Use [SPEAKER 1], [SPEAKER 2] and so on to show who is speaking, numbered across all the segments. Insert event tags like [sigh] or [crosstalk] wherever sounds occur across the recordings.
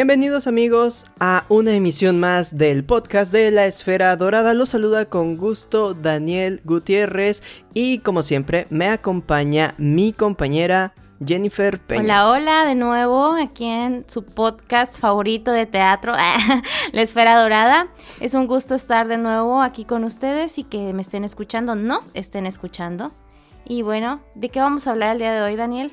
[SPEAKER 1] Bienvenidos amigos a una emisión más del podcast de la Esfera Dorada. Los saluda con gusto Daniel Gutiérrez y como siempre me acompaña mi compañera Jennifer Peña.
[SPEAKER 2] Hola, hola, de nuevo aquí en su podcast favorito de teatro, [laughs] La Esfera Dorada. Es un gusto estar de nuevo aquí con ustedes y que me estén escuchando, nos estén escuchando. Y bueno, ¿de qué vamos a hablar el día de hoy, Daniel?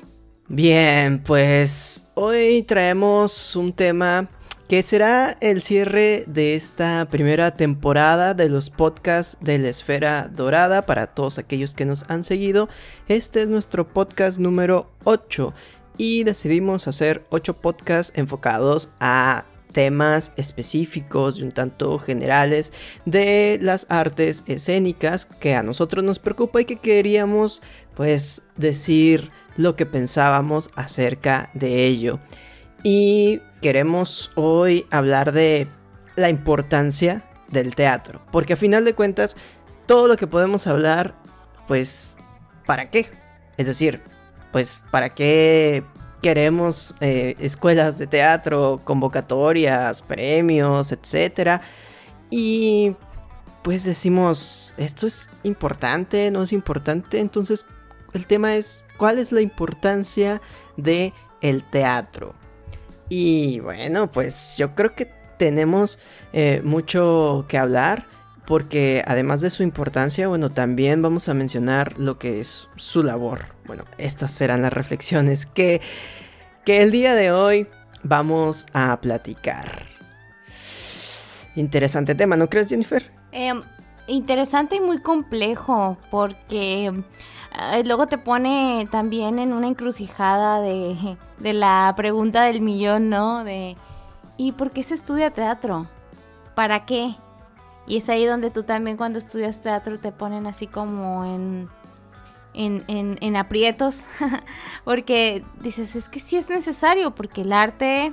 [SPEAKER 1] Bien, pues hoy traemos un tema que será el cierre de esta primera temporada de los podcasts de la Esfera Dorada para todos aquellos que nos han seguido. Este es nuestro podcast número 8 y decidimos hacer 8 podcasts enfocados a temas específicos y un tanto generales de las artes escénicas que a nosotros nos preocupa y que queríamos pues decir lo que pensábamos acerca de ello. Y queremos hoy hablar de la importancia del teatro, porque a final de cuentas todo lo que podemos hablar, pues, ¿para qué? Es decir, pues, ¿para qué queremos eh, escuelas de teatro, convocatorias, premios, etcétera? Y pues decimos, ¿esto es importante? ¿No es importante? Entonces, el tema es cuál es la importancia de el teatro. Y bueno, pues yo creo que tenemos eh, mucho que hablar porque además de su importancia, bueno, también vamos a mencionar lo que es su labor. Bueno, estas serán las reflexiones que, que el día de hoy vamos a platicar. Interesante tema, ¿no crees, Jennifer?
[SPEAKER 2] Em, interesante y muy complejo porque luego te pone también en una encrucijada de, de la pregunta del millón, ¿no? De ¿y por qué se estudia teatro? ¿Para qué? Y es ahí donde tú también cuando estudias teatro te ponen así como en, en, en, aprietos, [laughs] porque dices, es que sí es necesario, porque el arte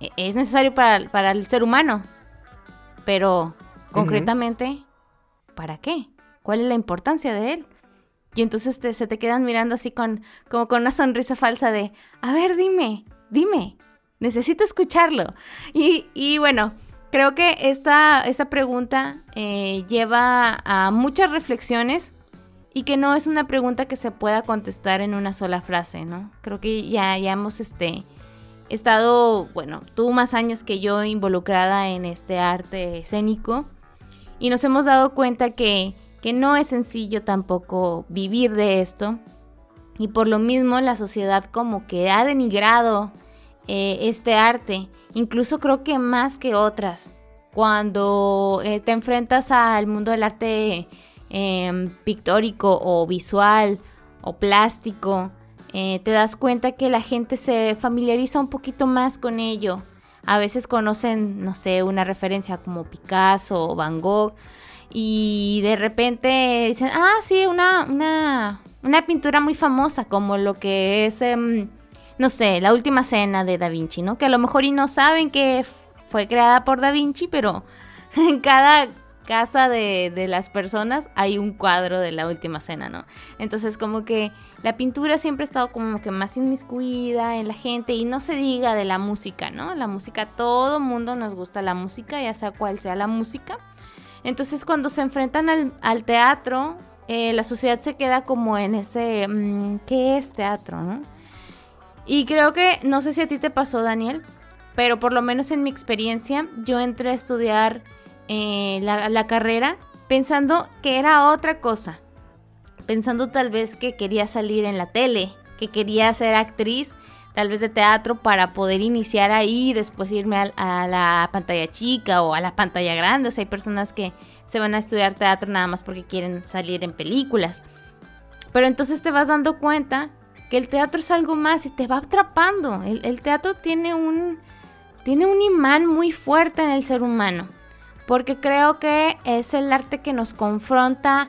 [SPEAKER 2] e, es necesario para, para el ser humano, pero concretamente, ¿para qué? ¿Cuál es la importancia de él? Y entonces se te quedan mirando así con, como con una sonrisa falsa de, a ver, dime, dime, necesito escucharlo. Y, bueno, creo que esta, esta pregunta eh, lleva a muchas reflexiones y que no es una pregunta que se pueda contestar en una sola frase, ¿no? Creo que ya, ya hemos este, estado, bueno, tú más años que yo involucrada en este arte escénico y nos hemos dado cuenta que que no es sencillo tampoco vivir de esto. Y por lo mismo la sociedad como que ha denigrado eh, este arte, incluso creo que más que otras. Cuando eh, te enfrentas al mundo del arte em, pictórico o visual o plástico, eh, te das cuenta que la gente se familiariza un poquito más con ello. A veces conocen, no sé, una referencia como Picasso o Van Gogh, y de repente dicen, ah, sí, una, una, una pintura muy famosa como lo que es, em, no sé, la última cena de Da Vinci, ¿no? Que a lo mejor y no saben que fue creada por Da Vinci, pero [laughs] en cada casa de, de, las personas hay un cuadro de la última cena, ¿no? Entonces como que la pintura siempre ha estado como que más inmiscuida en la gente y no se diga de la música, ¿no? La música, todo mundo nos gusta la música, ya sea cual sea la música. Entonces cuando se enfrentan al, teatro, eh, la sociedad se queda como en ese, mm, ¿qué es teatro? ¿no? Y creo que, no sé si a ti te pasó, Daniel, pero por lo menos en mi experiencia, yo entré a estudiar eh, la, carrera pensando que era otra cosa. Pensando tal vez que quería salir en la tele, que quería ser actriz tal vez de teatro para poder iniciar ahí y después irme a, la pantalla chica o a la pantalla grande. O sea, hay personas que se van a estudiar teatro nada más porque quieren salir en películas. Pero entonces te vas dando cuenta que el teatro es algo más y te va atrapando. El, teatro tiene un, tiene un imán muy fuerte en el ser humano. Porque creo que es el arte que nos confronta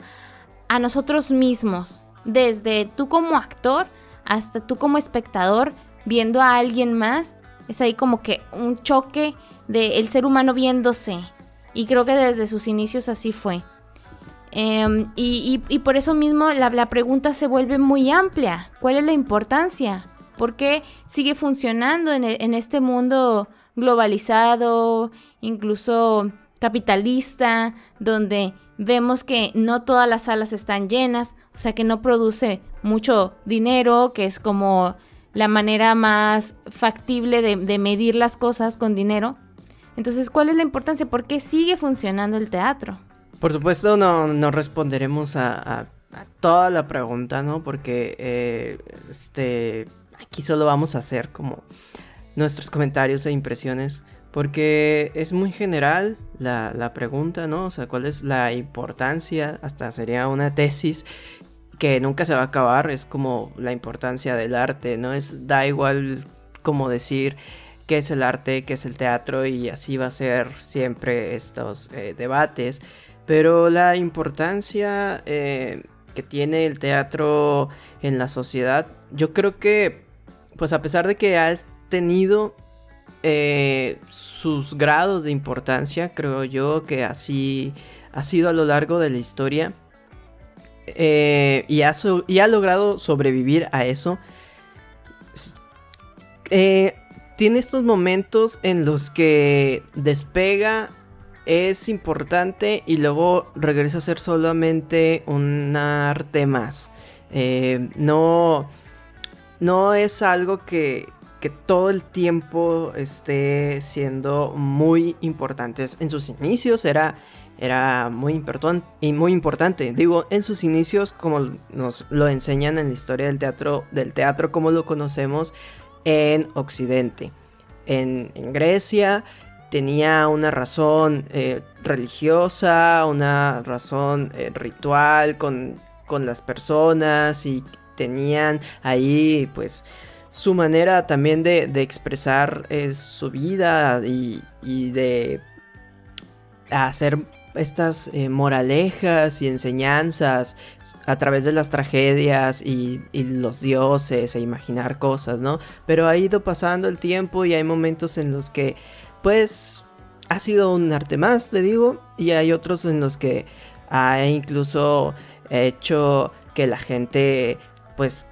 [SPEAKER 2] a nosotros mismos. Desde tú como actor hasta tú como espectador viendo a alguien más, es ahí como que un choque del ser humano viéndose. Y creo que desde sus inicios así fue. Em, y, por eso mismo la, pregunta se vuelve muy amplia. ¿Cuál es la importancia? ¿Por qué sigue funcionando en, en este mundo globalizado, incluso capitalista, donde vemos que no todas las salas están llenas, o sea que no produce mucho dinero, que es como la manera más factible de, medir las cosas con dinero. Entonces, ¿cuál es la importancia? ¿Por qué sigue funcionando el teatro?
[SPEAKER 1] Por supuesto, no, responderemos a, toda la pregunta, ¿no? Porque eh, este, aquí solo vamos a hacer como nuestros comentarios e impresiones. Porque es muy general la, la, pregunta, ¿no? O sea, ¿cuál es la importancia? Hasta sería una tesis que nunca se va a acabar. Es como la importancia del arte, ¿no? Es, da igual como decir qué es el arte, qué es el teatro y así va a ser siempre estos eh, debates. Pero la importancia eh, que tiene el teatro en la sociedad, yo creo que, pues a pesar de que ha tenido eh, sus grados de importancia, creo yo que así ha sido a lo largo de la historia. Eh, y, ha y, ha logrado sobrevivir a eso. Eh, tiene estos momentos en los que despega, es importante y luego regresa a ser solamente un arte más. no, no es algo que, que todo el tiempo esté siendo muy importantes. En sus inicios era, era muy, y muy importante. Digo, en sus inicios, como nos lo enseñan en la historia del teatro, del teatro como lo conocemos en Occidente. En, Grecia tenía una razón eh, religiosa, una razón eh, ritual con, con las personas y tenían ahí pues su manera también de, expresar su vida y, de hacer estas eh, moralejas y enseñanzas a través de las tragedias y, los dioses e imaginar cosas, ¿no? Pero ha ido pasando el tiempo y hay momentos en los que, pues, ha sido un arte más, le digo, y hay otros en los que ha incluso hecho que la gente, pues,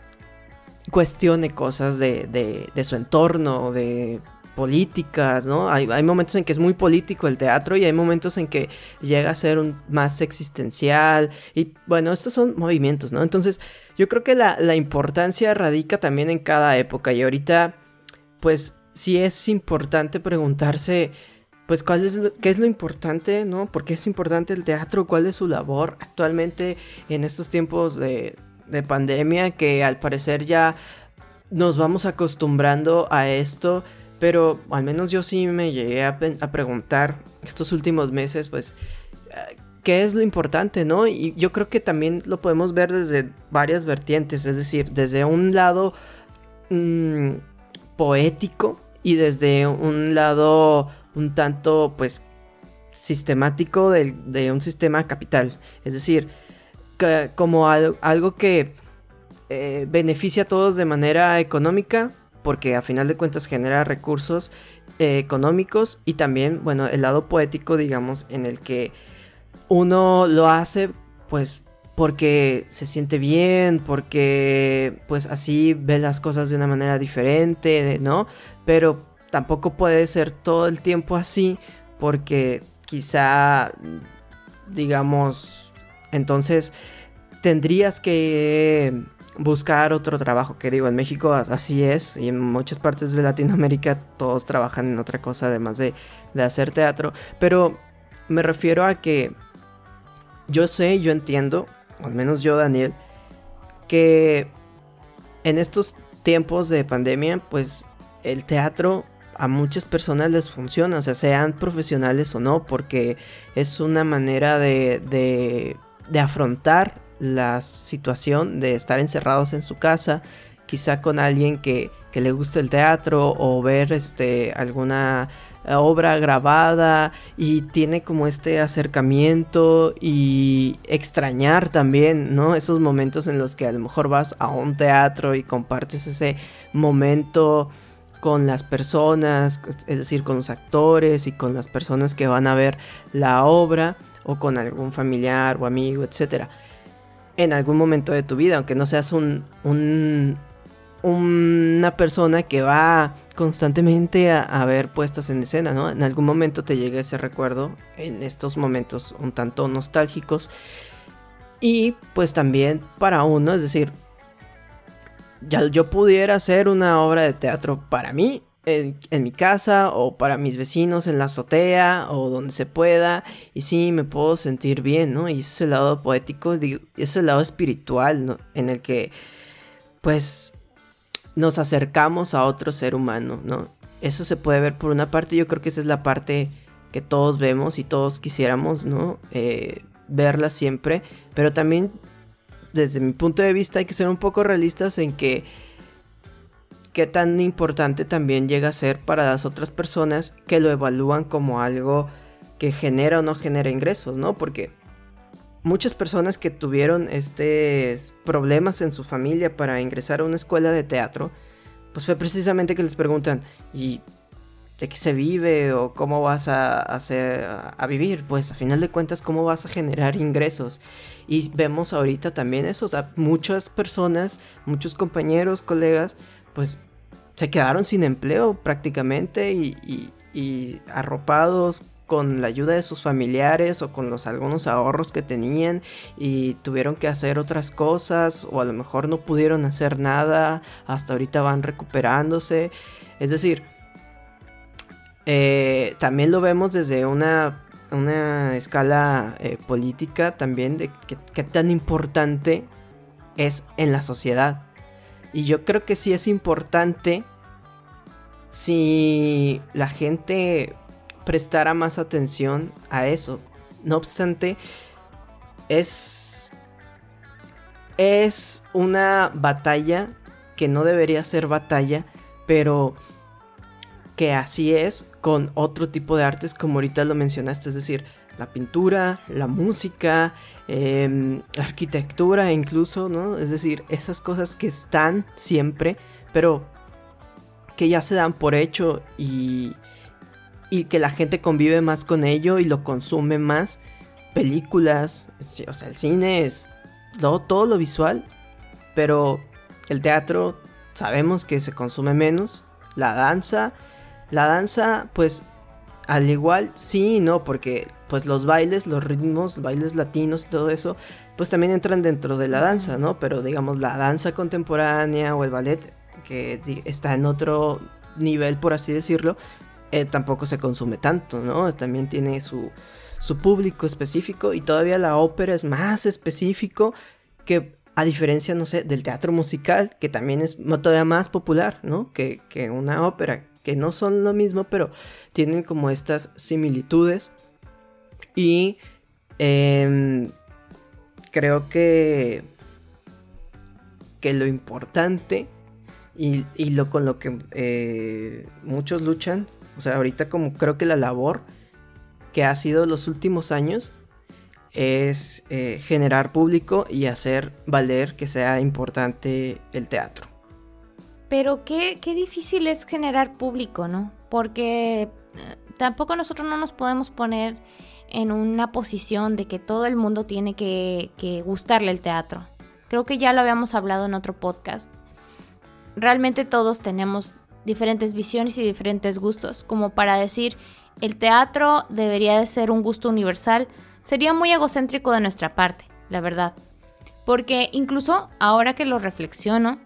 [SPEAKER 1] cuestione cosas de, su entorno, de políticas, ¿no? Hay, momentos en que es muy político el teatro y hay momentos en que llega a ser más existencial y bueno, estos son movimientos, ¿no? Entonces yo creo que la, la importancia radica también en cada época y ahorita pues sí es importante preguntarse pues cuál es qué es lo importante, ¿no? ¿Por qué es importante el teatro? ¿Cuál es su labor actualmente en estos tiempos de, de pandemia que al parecer ya nos vamos acostumbrando a esto, pero al menos yo sí me llegué a, preguntar estos últimos meses, pues, eh, ¿qué es lo importante, no? Y yo creo que también lo podemos ver desde varias vertientes, es decir, desde un lado mm, poético y desde un lado un tanto, pues, sistemático de un sistema capital, es decir, como algo que eh, beneficia a todos de manera económica, porque a final de cuentas genera recursos eh, económicos y también, bueno, el lado poético, digamos, en el que uno lo hace, pues, porque se siente bien, porque, pues, así ve las cosas de una manera diferente, ¿no? Pero tampoco puede ser todo el tiempo así, porque quizá, digamos, entonces, tendrías que buscar otro trabajo, que digo, en México así es, y en muchas partes de Latinoamérica todos trabajan en otra cosa además de, hacer teatro, pero me refiero a que yo sé, yo entiendo, al menos yo, Daniel, que en estos tiempos de pandemia, pues el teatro a muchas personas les funciona, o sea, sean profesionales o no, porque es una manera de de afrontar la situación de estar encerrados en su casa, quizá con alguien que, le guste el teatro o ver este, alguna obra grabada y tiene como este acercamiento y extrañar también, ¿no? Esos momentos en los que a lo mejor vas a un teatro y compartes ese momento con las personas, es decir, con los actores y con las personas que van a ver la obra o con algún familiar o amigo, etc. En algún momento de tu vida, aunque no seas un, un, una persona que va constantemente a, ver puestas en escena, ¿no? En algún momento te llega ese recuerdo en estos momentos un tanto nostálgicos. Y pues también para uno, es decir, ya yo pudiera hacer una obra de teatro para mí, en, mi casa o para mis vecinos en la azotea o donde se pueda y sí me puedo sentir bien, ¿no? Y ese lado poético, ese es el lado espiritual, ¿no? En el que pues nos acercamos a otro ser humano, ¿no? Eso se puede ver por una parte, yo creo que esa es la parte que todos vemos y todos quisiéramos, ¿no? Eh, verla siempre, pero también desde mi punto de vista hay que ser un poco realistas en que qué tan importante también llega a ser para las otras personas que lo evalúan como algo que genera o no genera ingresos, ¿no? Porque muchas personas que tuvieron este problemas en su familia para ingresar a una escuela de teatro, pues fue precisamente que les preguntan, ¿y de qué se vive o cómo vas a hacer a vivir? Pues a final de cuentas, ¿cómo vas a generar ingresos? Y vemos ahorita también eso, o sea, muchas personas, muchos compañeros, colegas, pues se quedaron sin empleo prácticamente y, y arropados con la ayuda de sus familiares o con los algunos ahorros que tenían y tuvieron que hacer otras cosas o a lo mejor no pudieron hacer nada, hasta ahorita van recuperándose. Es decir, eh, también lo vemos desde una, una escala eh, política también de qué tan importante es en la sociedad. Y yo creo que sí es importante si la gente prestara más atención a eso. No obstante, es. Es una batalla que no debería ser batalla, pero que así es con otro tipo de artes, como ahorita lo mencionaste, es decir, la pintura, la música, em, la arquitectura incluso, ¿no? Es decir, esas cosas que están siempre, pero que ya se dan por hecho y, y que la gente convive más con ello y lo consume más. Películas, o sea, el cine es todo, todo lo visual, pero el teatro sabemos que se consume menos. La danza, la danza, pues al igual sí y no, porque pues los bailes, los ritmos, bailes latinos y todo eso, pues también entran dentro de la danza, ¿no? Pero digamos la danza contemporánea o el ballet, que está en otro nivel, por así decirlo, eh, tampoco se consume tanto, ¿no? También tiene su, su público específico y todavía la ópera es más específico que a diferencia, no sé, del teatro musical, que también es todavía más popular, ¿no? Que, que una ópera, que no son lo mismo, pero tienen como estas similitudes. Y em, creo que, que lo importante y, y lo con lo que eh, muchos luchan o sea, ahorita como creo que la labor que ha sido los últimos años es eh, generar público y hacer valer que sea importante el teatro.
[SPEAKER 2] Pero qué, qué difícil es generar público, ¿no? Porque eh, tampoco nosotros no nos podemos poner en una posición de que todo el mundo tiene que, gustarle el teatro. Creo que ya lo habíamos hablado en otro podcast. Realmente todos tenemos diferentes visiones y diferentes gustos, como para decir el teatro debería de ser un gusto universal, sería muy egocéntrico de nuestra parte, la verdad. Porque incluso ahora que lo reflexiono,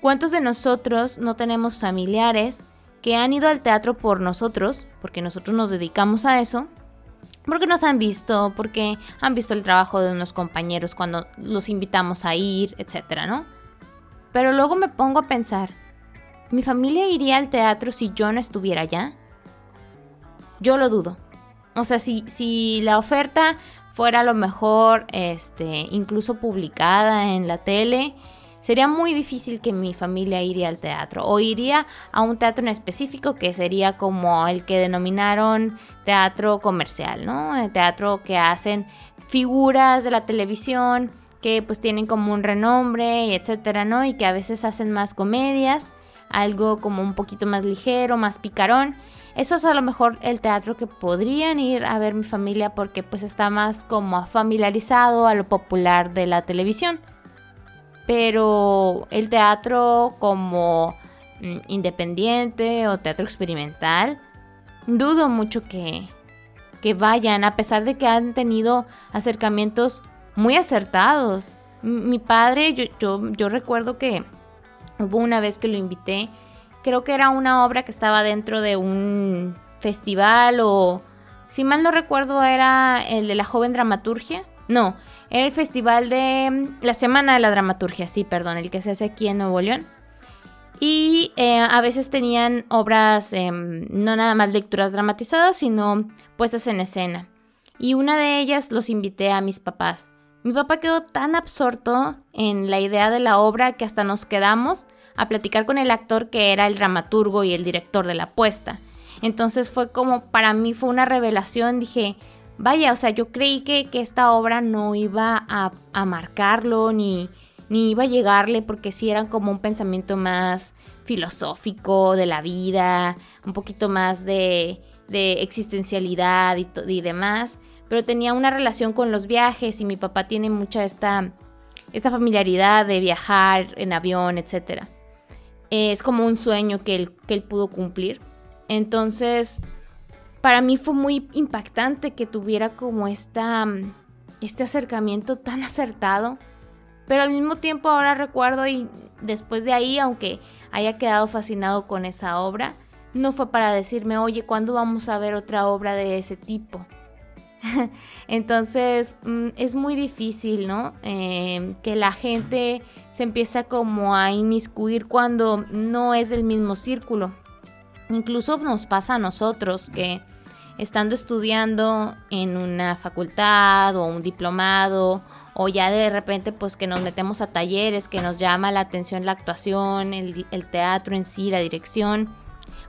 [SPEAKER 2] ¿cuántos de nosotros no tenemos familiares que han ido al teatro por nosotros, porque nosotros nos dedicamos a eso, porque nos han visto, porque han visto el trabajo de unos compañeros cuando los invitamos a ir, etcétera, ¿no? Pero luego me pongo a pensar, ¿Mi familia iría al teatro si yo no estuviera allá? Yo lo dudo. O sea, si, si la oferta fuera a lo mejor este, incluso publicada en la tele, sería muy difícil que mi familia iría al teatro o iría a un teatro en específico que sería como el que denominaron teatro comercial, ¿no? El teatro que hacen figuras de la televisión que pues tienen como un renombre, etcétera, ¿no? Y que a veces hacen más comedias algo como un poquito más ligero, más picarón. Eso es a lo mejor el teatro que podrían ir a ver mi familia porque pues está más como familiarizado a lo popular de la televisión. Pero el teatro como mm, independiente o teatro experimental, dudo mucho que, que vayan, a pesar de que han tenido acercamientos muy acertados. Mi padre, yo, yo, yo recuerdo que hubo una vez que lo invité, creo que era una obra que estaba dentro de un festival o, si mal no recuerdo, era el de la joven dramaturgia. No, era el festival de mm, la Semana de la Dramaturgia, sí, perdón, el que se hace aquí en Nuevo León. Y eh, a veces tenían obras, em, no nada más lecturas dramatizadas, sino puestas en escena. Y una de ellas los invité a mis papás. Mi papá quedó tan absorto en la idea de la obra que hasta nos quedamos a platicar con el actor que era el dramaturgo y el director de la puesta. Entonces fue como, para mí fue una revelación, dije, vaya, o sea, yo creí que, esta obra no iba a, a marcarlo ni, ni iba a llegarle porque sí eran como un pensamiento más filosófico de la vida, un poquito más de, existencialidad y, demás, pero tenía una relación con los viajes y mi papá tiene mucha esta, esta familiaridad de viajar en avión, etc. Es como un sueño que él, que él pudo cumplir. Entonces, para mí fue muy impactante que tuviera como esta, este acercamiento tan acertado pero al mismo tiempo ahora recuerdo y después de ahí, aunque haya quedado fascinado con esa obra, no fue para decirme, oye, ¿cuándo vamos a ver otra obra de ese tipo? [laughs] Entonces mm, es muy difícil, ¿no? Em, que la gente se empieza como a inmiscuir cuando no es del mismo círculo. Incluso nos pasa a nosotros que estando estudiando en una facultad o un diplomado o ya de repente pues que nos metemos a talleres, que nos llama la atención la actuación, el, teatro en sí, la dirección,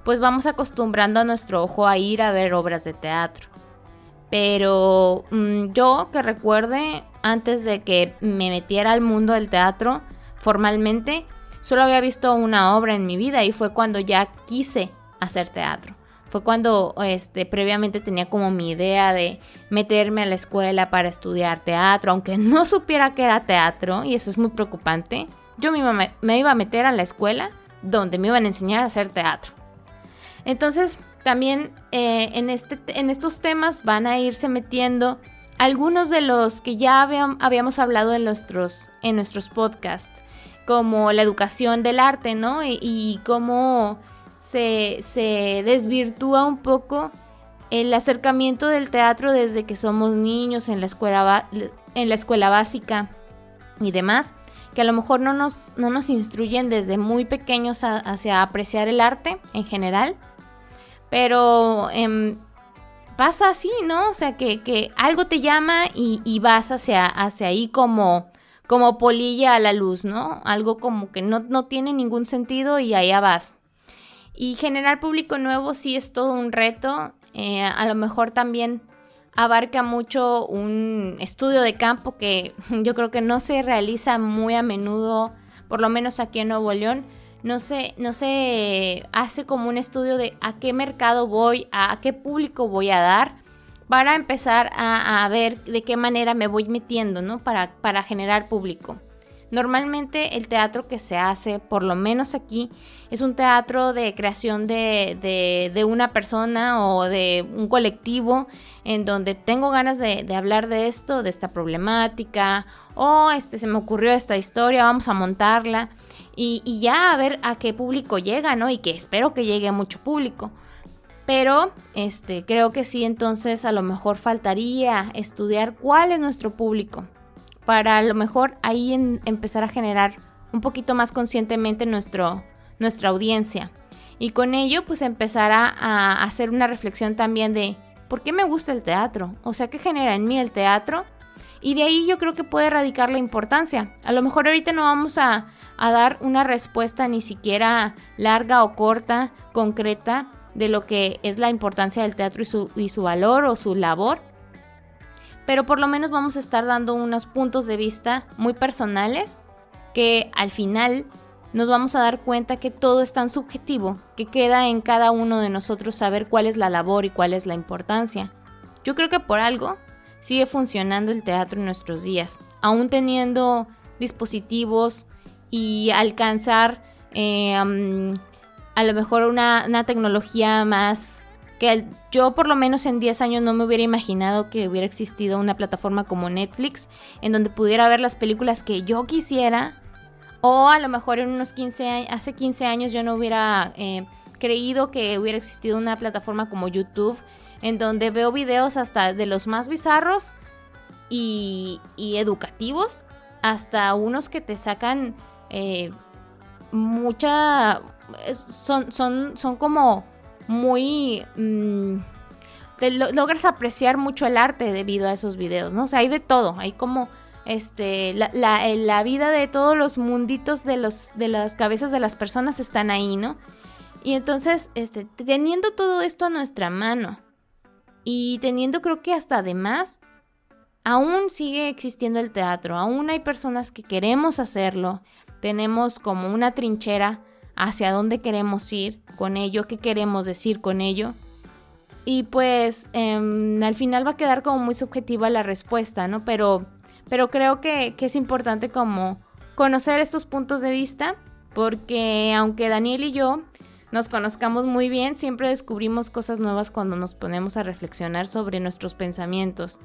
[SPEAKER 2] pues vamos acostumbrando a nuestro ojo a ir a ver obras de teatro. Pero mm, yo que recuerde, antes de que me metiera al mundo del teatro formalmente, solo había visto una obra en mi vida y fue cuando ya quise hacer teatro. Fue cuando este, previamente tenía como mi idea de meterme a la escuela para estudiar teatro, aunque no [laughs] supiera que era teatro, y eso es muy preocupante. Yo me iba, a meter a la escuela donde me iban a enseñar a hacer teatro. Entonces, también eh, en, este, en estos temas van a irse metiendo algunos de los que ya habíamos hablado en nuestros, en nuestros podcasts, como la educación del arte, ¿no? Y, y cómo se, desvirtúa un poco el acercamiento del teatro desde que somos niños en la escuela, en la escuela básica y demás, que a lo mejor no nos, no nos instruyen desde muy pequeños hacia apreciar el arte en general, pero em, pasa así, ¿no? O sea, que, algo te llama y, vas hacia, hacia ahí como, como polilla a la luz, ¿no? Algo como que no, no tiene ningún sentido y allá vas. Y generar público nuevo sí es todo un reto. Eh, a lo mejor también abarca mucho un estudio de campo que [laughs] yo creo que no se realiza muy a menudo, por lo menos aquí en Nuevo León. No se, no se hace como un estudio de a qué mercado voy, a, qué público voy a dar, para empezar a, a, ver de qué manera me voy metiendo, ¿no? Para, para generar público. Normalmente el teatro que se hace, por lo menos aquí, es un teatro de creación de, una persona o de un colectivo en donde tengo ganas de, hablar de esto, de esta problemática, o este, se me ocurrió esta historia, vamos a montarla y, y ya a ver a qué público llega, ¿no? Y que espero que llegue a mucho público. Pero este, creo que sí, entonces a lo mejor faltaría estudiar cuál es nuestro público para a lo mejor ahí empezar a generar un poquito más conscientemente nuestro, nuestra audiencia. Y con ello pues empezar a, hacer una reflexión también de ¿por qué me gusta el teatro? O sea, ¿qué genera en mí el teatro? Y de ahí yo creo que puede radicar la importancia. A lo mejor ahorita no vamos a, dar una respuesta ni siquiera larga o corta, concreta, de lo que es la importancia del teatro y su, y su valor o su labor pero por lo menos vamos a estar dando unos puntos de vista muy personales que al final nos vamos a dar cuenta que todo es tan subjetivo que queda en cada uno de nosotros saber cuál es la labor y cuál es la importancia. Yo creo que por algo sigue funcionando el teatro en nuestros días, aún teniendo dispositivos y alcanzar eh, a lo mejor una, una, tecnología más que yo por lo menos en 10 años no me hubiera imaginado que hubiera existido una plataforma como Netflix en donde pudiera ver las películas que yo quisiera o a lo mejor en unos 15 años, hace 15 años yo no hubiera eh, creído que hubiera existido una plataforma como YouTube en donde veo videos hasta de los más bizarros y, educativos hasta unos que te sacan eh, mucha... Son, son, son como muy... Mm, logras apreciar mucho el arte debido a esos videos, ¿no? O sea, hay de todo, hay como este, la, la, vida de todos los munditos de, los, de las cabezas de las personas están ahí, ¿no? Y entonces, este, teniendo todo esto a nuestra mano y teniendo creo que hasta además, aún sigue existiendo el teatro, aún hay personas que queremos hacerlo, tenemos como una trinchera hacia dónde queremos ir con ello, qué queremos decir con ello. Y pues em, al final va a quedar como muy subjetiva la respuesta, ¿no? Pero, pero creo que, que es importante como conocer estos puntos de vista, porque aunque Daniel y yo nos conozcamos muy bien, siempre descubrimos cosas nuevas cuando nos ponemos a reflexionar sobre nuestros pensamientos.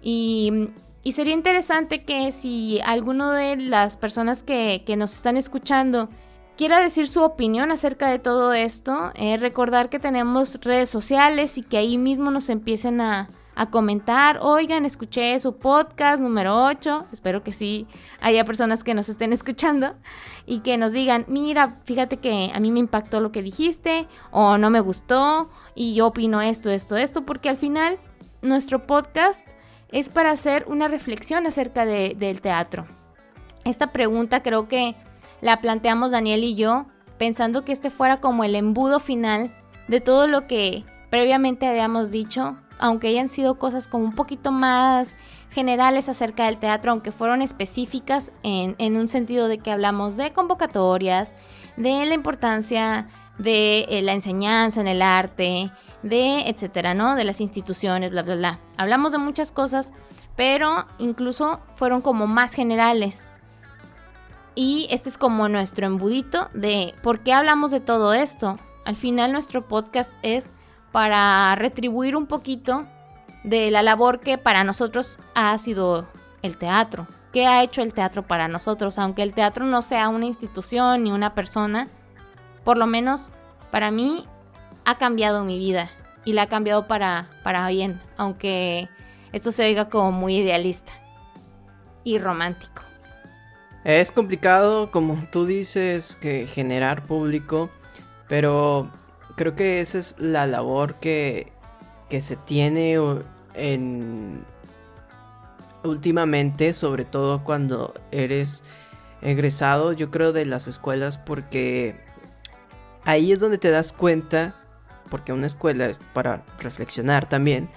[SPEAKER 2] Y, y sería interesante que si alguno de las personas que, que nos están escuchando quiera decir su opinión acerca de todo esto, eh, recordar que tenemos redes sociales y que ahí mismo nos empiecen a, a comentar, oigan, escuché su podcast número 8, espero que sí haya personas que nos estén escuchando y que nos digan, mira, fíjate que a mí me impactó lo que dijiste o no me gustó y yo opino esto, esto, esto, porque al final nuestro podcast es para hacer una reflexión acerca del teatro. Esta pregunta creo que la planteamos Daniel y yo pensando que este fuera como el embudo final de todo lo que previamente habíamos dicho aunque hayan sido cosas como un poquito más generales acerca del teatro, aunque fueron específicas en, un sentido de que hablamos de convocatorias, de la importancia de eh, la enseñanza en el arte, de etcétera, ¿no? De las instituciones, bla, bla, bla. Hablamos de muchas cosas, pero incluso fueron como más generales. Y este es como nuestro embudito de por qué hablamos de todo esto. Al final nuestro podcast es para retribuir un poquito de la labor que para nosotros ha sido el teatro. ¿Qué ha hecho el teatro para nosotros? Aunque el teatro no sea una institución ni una persona, por lo menos para mí ha cambiado mi vida y la ha cambiado para, para bien, aunque esto se oiga como muy idealista y romántico.
[SPEAKER 1] Es complicado, como tú dices, que generar público, pero creo que esa es la labor que, que se tiene en últimamente, sobre todo cuando eres egresado, yo creo, de las escuelas, porque ahí es donde te das cuenta, porque una escuela es para reflexionar también,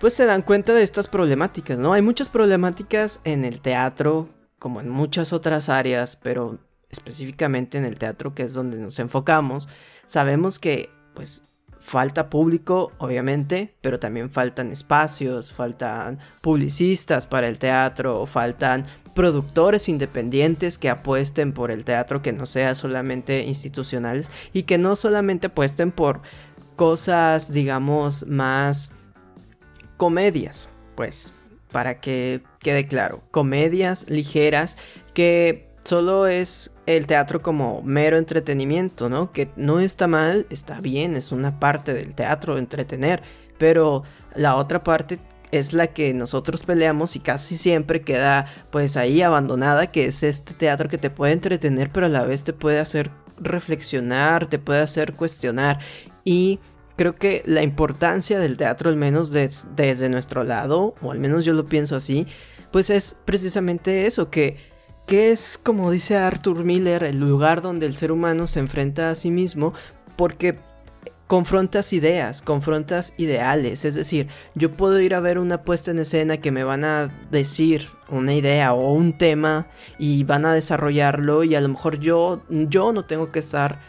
[SPEAKER 1] pues se dan cuenta de estas problemáticas, ¿no? Hay muchas problemáticas en el teatro, como en muchas otras áreas, pero específicamente en el teatro, que es donde nos enfocamos, sabemos que pues falta público, obviamente, pero también faltan espacios, faltan publicistas para el teatro, faltan productores independientes que apuesten por el teatro que no sea solamente institucionales y que no solamente apuesten por cosas, digamos, más comedias, pues, para que quede claro, comedias ligeras que solo es el teatro como mero entretenimiento, ¿no? Que no está mal, está bien, es una parte del teatro entretener, pero la otra parte es la que nosotros peleamos y casi siempre queda pues ahí abandonada, que es este teatro que te puede entretener, pero a la vez te puede hacer reflexionar, te puede hacer cuestionar y creo que la importancia del teatro, al menos desde nuestro lado, o al menos yo lo pienso así, pues es precisamente eso, que que es, como dice Arthur Miller, el lugar donde el ser humano se enfrenta a sí mismo porque confrontas ideas, confrontas ideales, es decir, yo puedo ir a ver una puesta en escena que me van a decir una idea o un tema y van a desarrollarlo y a lo mejor yo yo no tengo que estar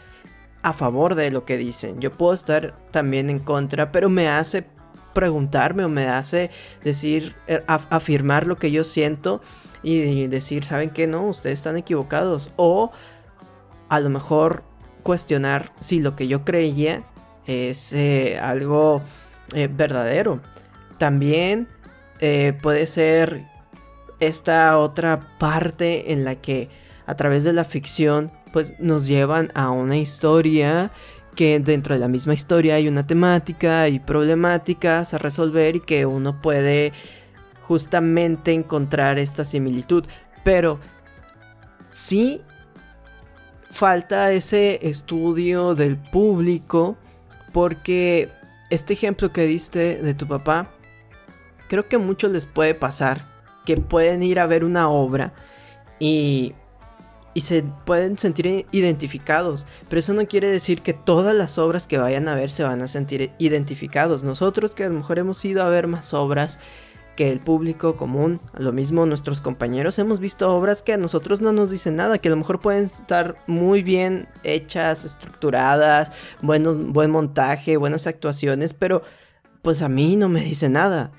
[SPEAKER 1] a favor de lo que dicen, yo puedo estar también en contra, pero me hace preguntarme o me hace decir, eh, afirmar lo que yo siento y decir, ¿saben qué? No, ustedes están equivocados. O a lo mejor cuestionar si lo que yo creía es eh, algo eh, verdadero. También puede ser esta otra parte en la que a través de la ficción pues nos llevan a una historia que dentro de la misma historia hay una temática y problemáticas a resolver y que uno puede justamente encontrar esta similitud. Pero sí falta ese estudio del público porque este ejemplo que diste de tu papá, creo que a muchos les puede pasar que pueden ir a ver una obra y, y se pueden sentir identificados, pero eso no quiere decir que todas las obras que vayan a ver se van a sentir identificados. Nosotros que a lo mejor hemos ido a ver más obras, que el público común, lo mismo nuestros compañeros, hemos visto obras que a nosotros no nos dicen nada, que a lo mejor pueden estar muy bien hechas, estructuradas, buenos, buen montaje, buenas actuaciones, pero pues a mí no me dice nada,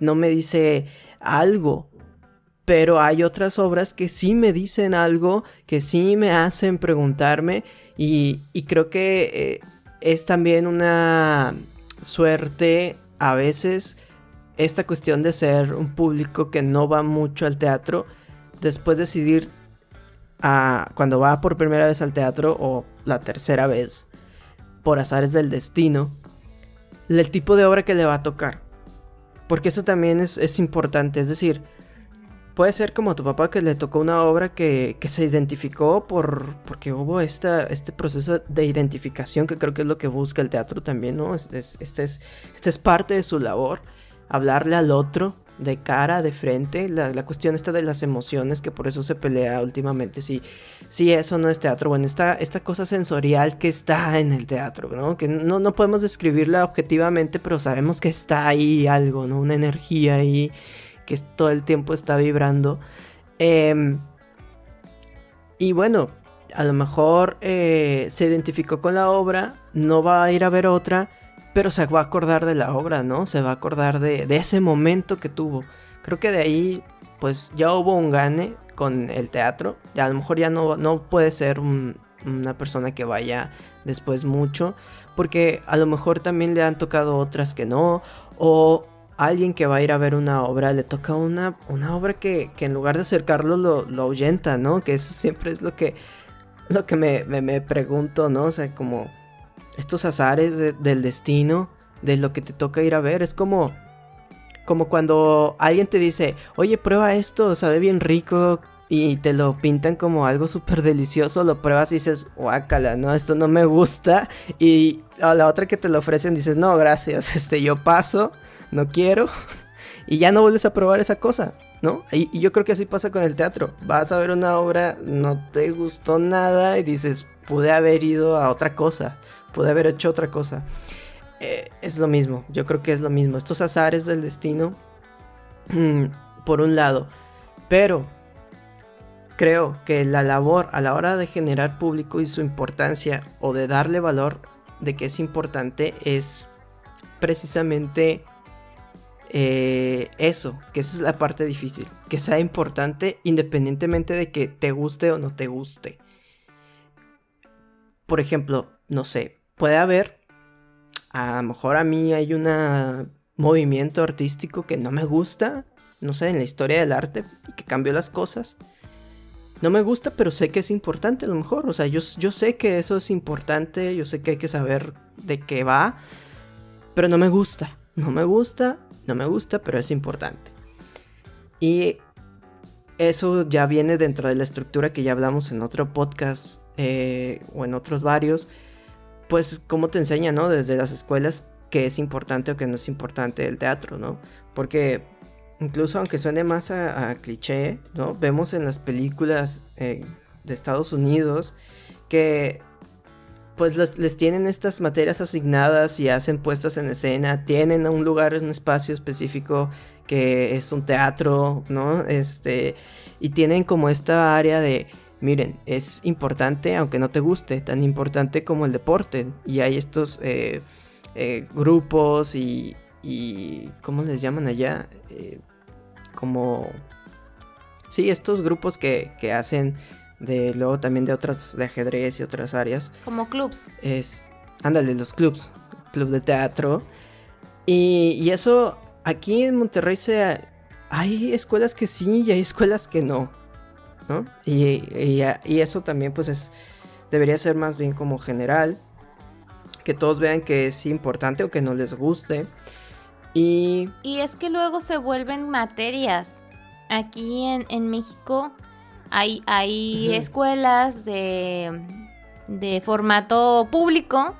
[SPEAKER 1] no me dice algo. Pero hay otras obras que sí me dicen algo, que sí me hacen preguntarme y, creo que eh, es también una suerte a veces esta cuestión de ser un público que no va mucho al teatro, después decidir a, cuando va por primera vez al teatro o la tercera vez, por azares del destino, el tipo de obra que le va a tocar. Porque eso también es, importante, es decir, puede ser como tu papá que le tocó una obra que, se identificó por, porque hubo esta, este proceso de identificación que creo que es lo que busca el teatro también, ¿no? este, es, este es parte de su labor hablarle al otro de cara, de frente, la, cuestión está de las emociones, que por eso se pelea últimamente, si, si eso no es teatro, bueno, esta, esta cosa sensorial que está en el teatro, ¿no? Que no, no podemos describirla objetivamente, pero sabemos que está ahí algo, ¿no? Una energía ahí que todo el tiempo está vibrando. Em, y bueno, a lo mejor eh, se identificó con la obra, no va a ir a ver otra, pero se va a acordar de la obra, ¿no? Se va a acordar de, ese momento que tuvo. Creo que de ahí, pues ya hubo un gane con el teatro. Ya a lo mejor ya no, no puede ser una persona que vaya después mucho, porque a lo mejor también le han tocado otras que no, o alguien que va a ir a ver una obra le toca una, una obra que, en lugar de acercarlo lo, lo, ahuyenta, ¿no? Que eso siempre es lo que, lo que me, me, me pregunto, ¿no? O sea, como estos azares del destino, de lo que te toca ir a ver. Es como, como cuando alguien te dice, oye, prueba esto, sabe bien rico. Y te lo pintan como algo súper delicioso, lo pruebas y dices, guácala, no, esto no me gusta. Y a la otra que te lo ofrecen dices, no, gracias, [laughs] este, yo paso, no quiero. [laughs] y ya no vuelves a probar esa cosa, ¿no? Y, yo creo que así pasa con el teatro. Vas a ver una obra, no te gustó nada y dices, pude haber ido a otra cosa pude haber hecho otra cosa. Eh, es lo mismo, yo creo que es lo mismo. Estos azares del destino, mm, por un lado. Pero creo que la labor a la hora de generar público y su importancia o de darle valor de que es importante es precisamente eh, eso, que esa es la parte difícil, que sea importante independientemente de que te guste o no te guste. Por ejemplo, no sé, puede haber, a lo mejor a mí hay un movimiento artístico que no me gusta, no sé, en la historia del arte y que cambió las cosas. No me gusta, pero sé que es importante a lo mejor. O sea, yo, yo sé que eso es importante, yo sé que hay que saber de qué va, pero no me gusta. No me gusta, no me gusta, pero es importante. Y eso ya viene dentro de la estructura que ya hablamos en otro podcast eh, o en otros varios, pues cómo te enseña, ¿no? Desde las escuelas qué es importante o qué no es importante el teatro, ¿no? Porque incluso aunque suene más a, cliché, ¿no? Vemos en las películas eh, de Estados Unidos que pues les, tienen estas materias asignadas y hacen puestas en escena, tienen un lugar, un espacio específico que es un teatro, ¿no? Este, y tienen como esta área de miren, es importante aunque no te guste, tan importante como el deporte. Y hay estos eh, eh, grupos y, y, ¿cómo les llaman allá? Eh, como sí, estos grupos que, que hacen de luego también de otras, de ajedrez y otras áreas.
[SPEAKER 2] Como clubs.
[SPEAKER 1] Es, ándale, los clubs, club de teatro. Y, y eso, aquí en Monterrey se, hay escuelas que sí y hay escuelas que no. ¿no? Y, y, eso también pues es, debería ser más bien como general. Que todos vean que es importante o que no les guste. Y...
[SPEAKER 2] Y es que luego se vuelven materias. Aquí en, en México hay, hay escuelas de, de formato público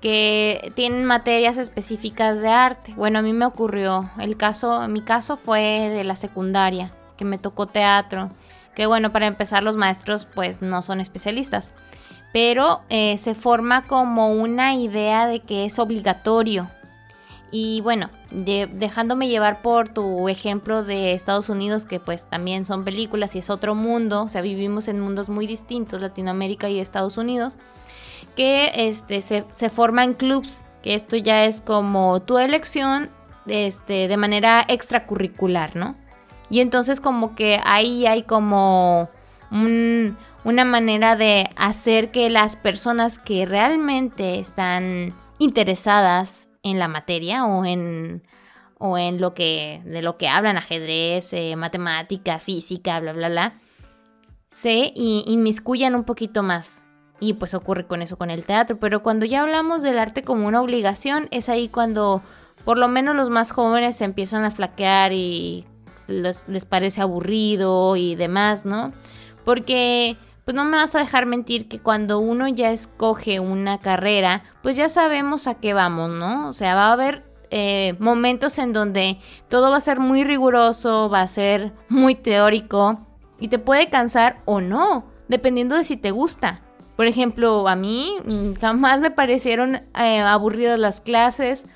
[SPEAKER 2] que tienen materias específicas de arte. Bueno, a mí me ocurrió, el caso, mi caso fue de la secundaria, que me tocó teatro, que bueno, para empezar los maestros pues no son especialistas, pero eh, se forma como una idea de que es obligatorio y bueno, dejándome llevar por tu ejemplo de Estados Unidos, que pues también son películas y es otro mundo, o sea, vivimos en mundos muy distintos, Latinoamérica y Estados Unidos, que este, se, se forman clubs, que esto ya es como tu elección este, de manera extracurricular, ¿no? Y entonces como que ahí hay como una manera de hacer que las personas que realmente están interesadas en la materia o en, o en lo que, de lo que hablan, ajedrez, eh, matemáticas, física, bla, bla, bla, se inmiscuyan un poquito más. Y pues ocurre con eso con el teatro. Pero cuando ya hablamos del arte como una obligación, es ahí cuando por lo menos los más jóvenes se empiezan a flaquear y les, les parece aburrido y demás, ¿no? Porque pues no me vas a dejar mentir que cuando uno ya escoge una carrera, pues ya sabemos a qué vamos, ¿no? O sea, va a haber eh, momentos en donde todo va a ser muy riguroso, va a ser muy teórico y te puede cansar o no, dependiendo de si te gusta. Por ejemplo, a mí jamás me parecieron eh, aburridas las clases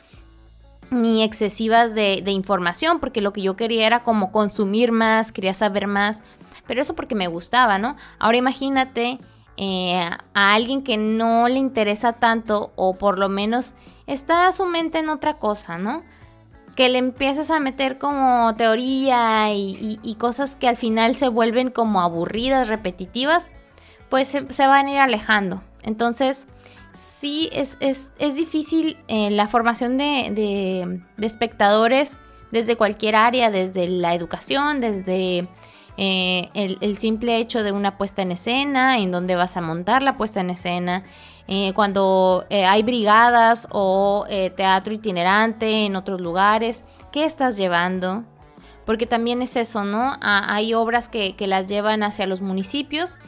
[SPEAKER 2] ni excesivas de, de información, porque lo que yo quería era como consumir más, quería saber más pero eso porque me gustaba, ¿no? Ahora imagínate eh, a alguien que no le interesa tanto o por lo menos está su mente en otra cosa, ¿no? Que le empiezas a meter como teoría y, cosas que al final se vuelven como aburridas, repetitivas, pues se, van a ir alejando. Entonces, sí es, difícil eh, la formación de, de espectadores desde cualquier área, desde la educación, desde eh, el, simple hecho de una puesta en escena, en donde vas a montar la puesta en escena, eh, cuando eh, hay brigadas o teatro itinerante en otros lugares, ¿qué estás llevando? Porque también es eso, ¿no? hay obras que, las llevan hacia los municipios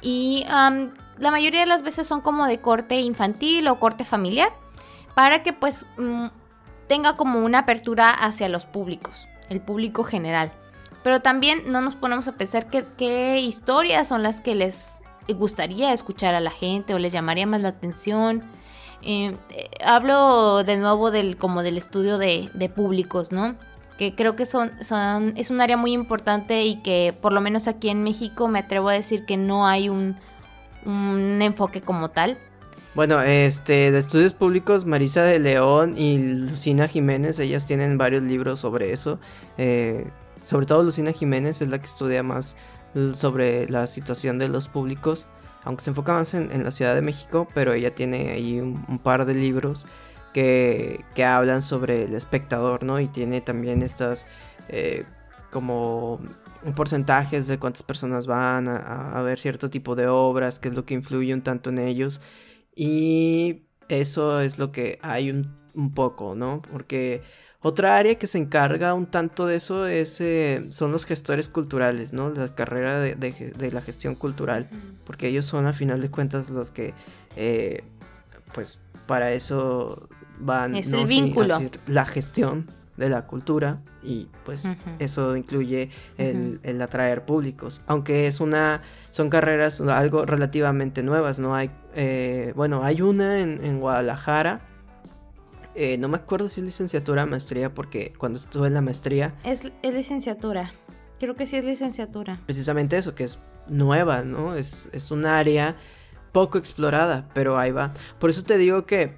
[SPEAKER 2] y la mayoría de las veces son como de corte infantil o corte familiar, para que pues mm, tenga como una apertura hacia los públicos, el público general. Pero también no nos ponemos a pensar qué, historias son las que les gustaría escuchar a la gente o les llamaría más la atención. Eh, hablo de nuevo del, como del estudio de, públicos, ¿no? Que creo que son, son, es un área muy importante y que por lo menos aquí en México me atrevo a decir que no hay un, enfoque como tal.
[SPEAKER 1] Bueno, este, de estudios públicos, Marisa de León y Lucina Jiménez, ellas tienen varios libros sobre eso. Eh, sobre todo Lucina Jiménez es la que estudia más sobre la situación de los públicos, aunque se enfoca más en, la Ciudad de México, pero ella tiene ahí un, par de libros que, hablan sobre el espectador, ¿no? Y tiene también estas eh, como porcentajes de cuántas personas van a, a, ver cierto tipo de obras, qué es lo que influye un tanto en ellos. Y eso es lo que hay un, un poco, ¿no? Porque otra área que se encarga un tanto de eso es, eh, son los gestores culturales, ¿no? La carrera de, la gestión cultural, porque ellos son a final de cuentas los que, eh, pues, para eso van...
[SPEAKER 2] Es el vínculo.
[SPEAKER 1] la gestión de la cultura y pues eso incluye el, atraer públicos aunque es una son carreras algo relativamente nuevas no hay eh, bueno hay una en, en Guadalajara eh, no me acuerdo si es licenciatura o maestría, porque cuando estuve en la maestría...
[SPEAKER 2] Es, licenciatura. Creo que sí es licenciatura.
[SPEAKER 1] Precisamente eso, que es nueva, ¿no? Es, es un área poco explorada, pero ahí va. Por eso te digo que,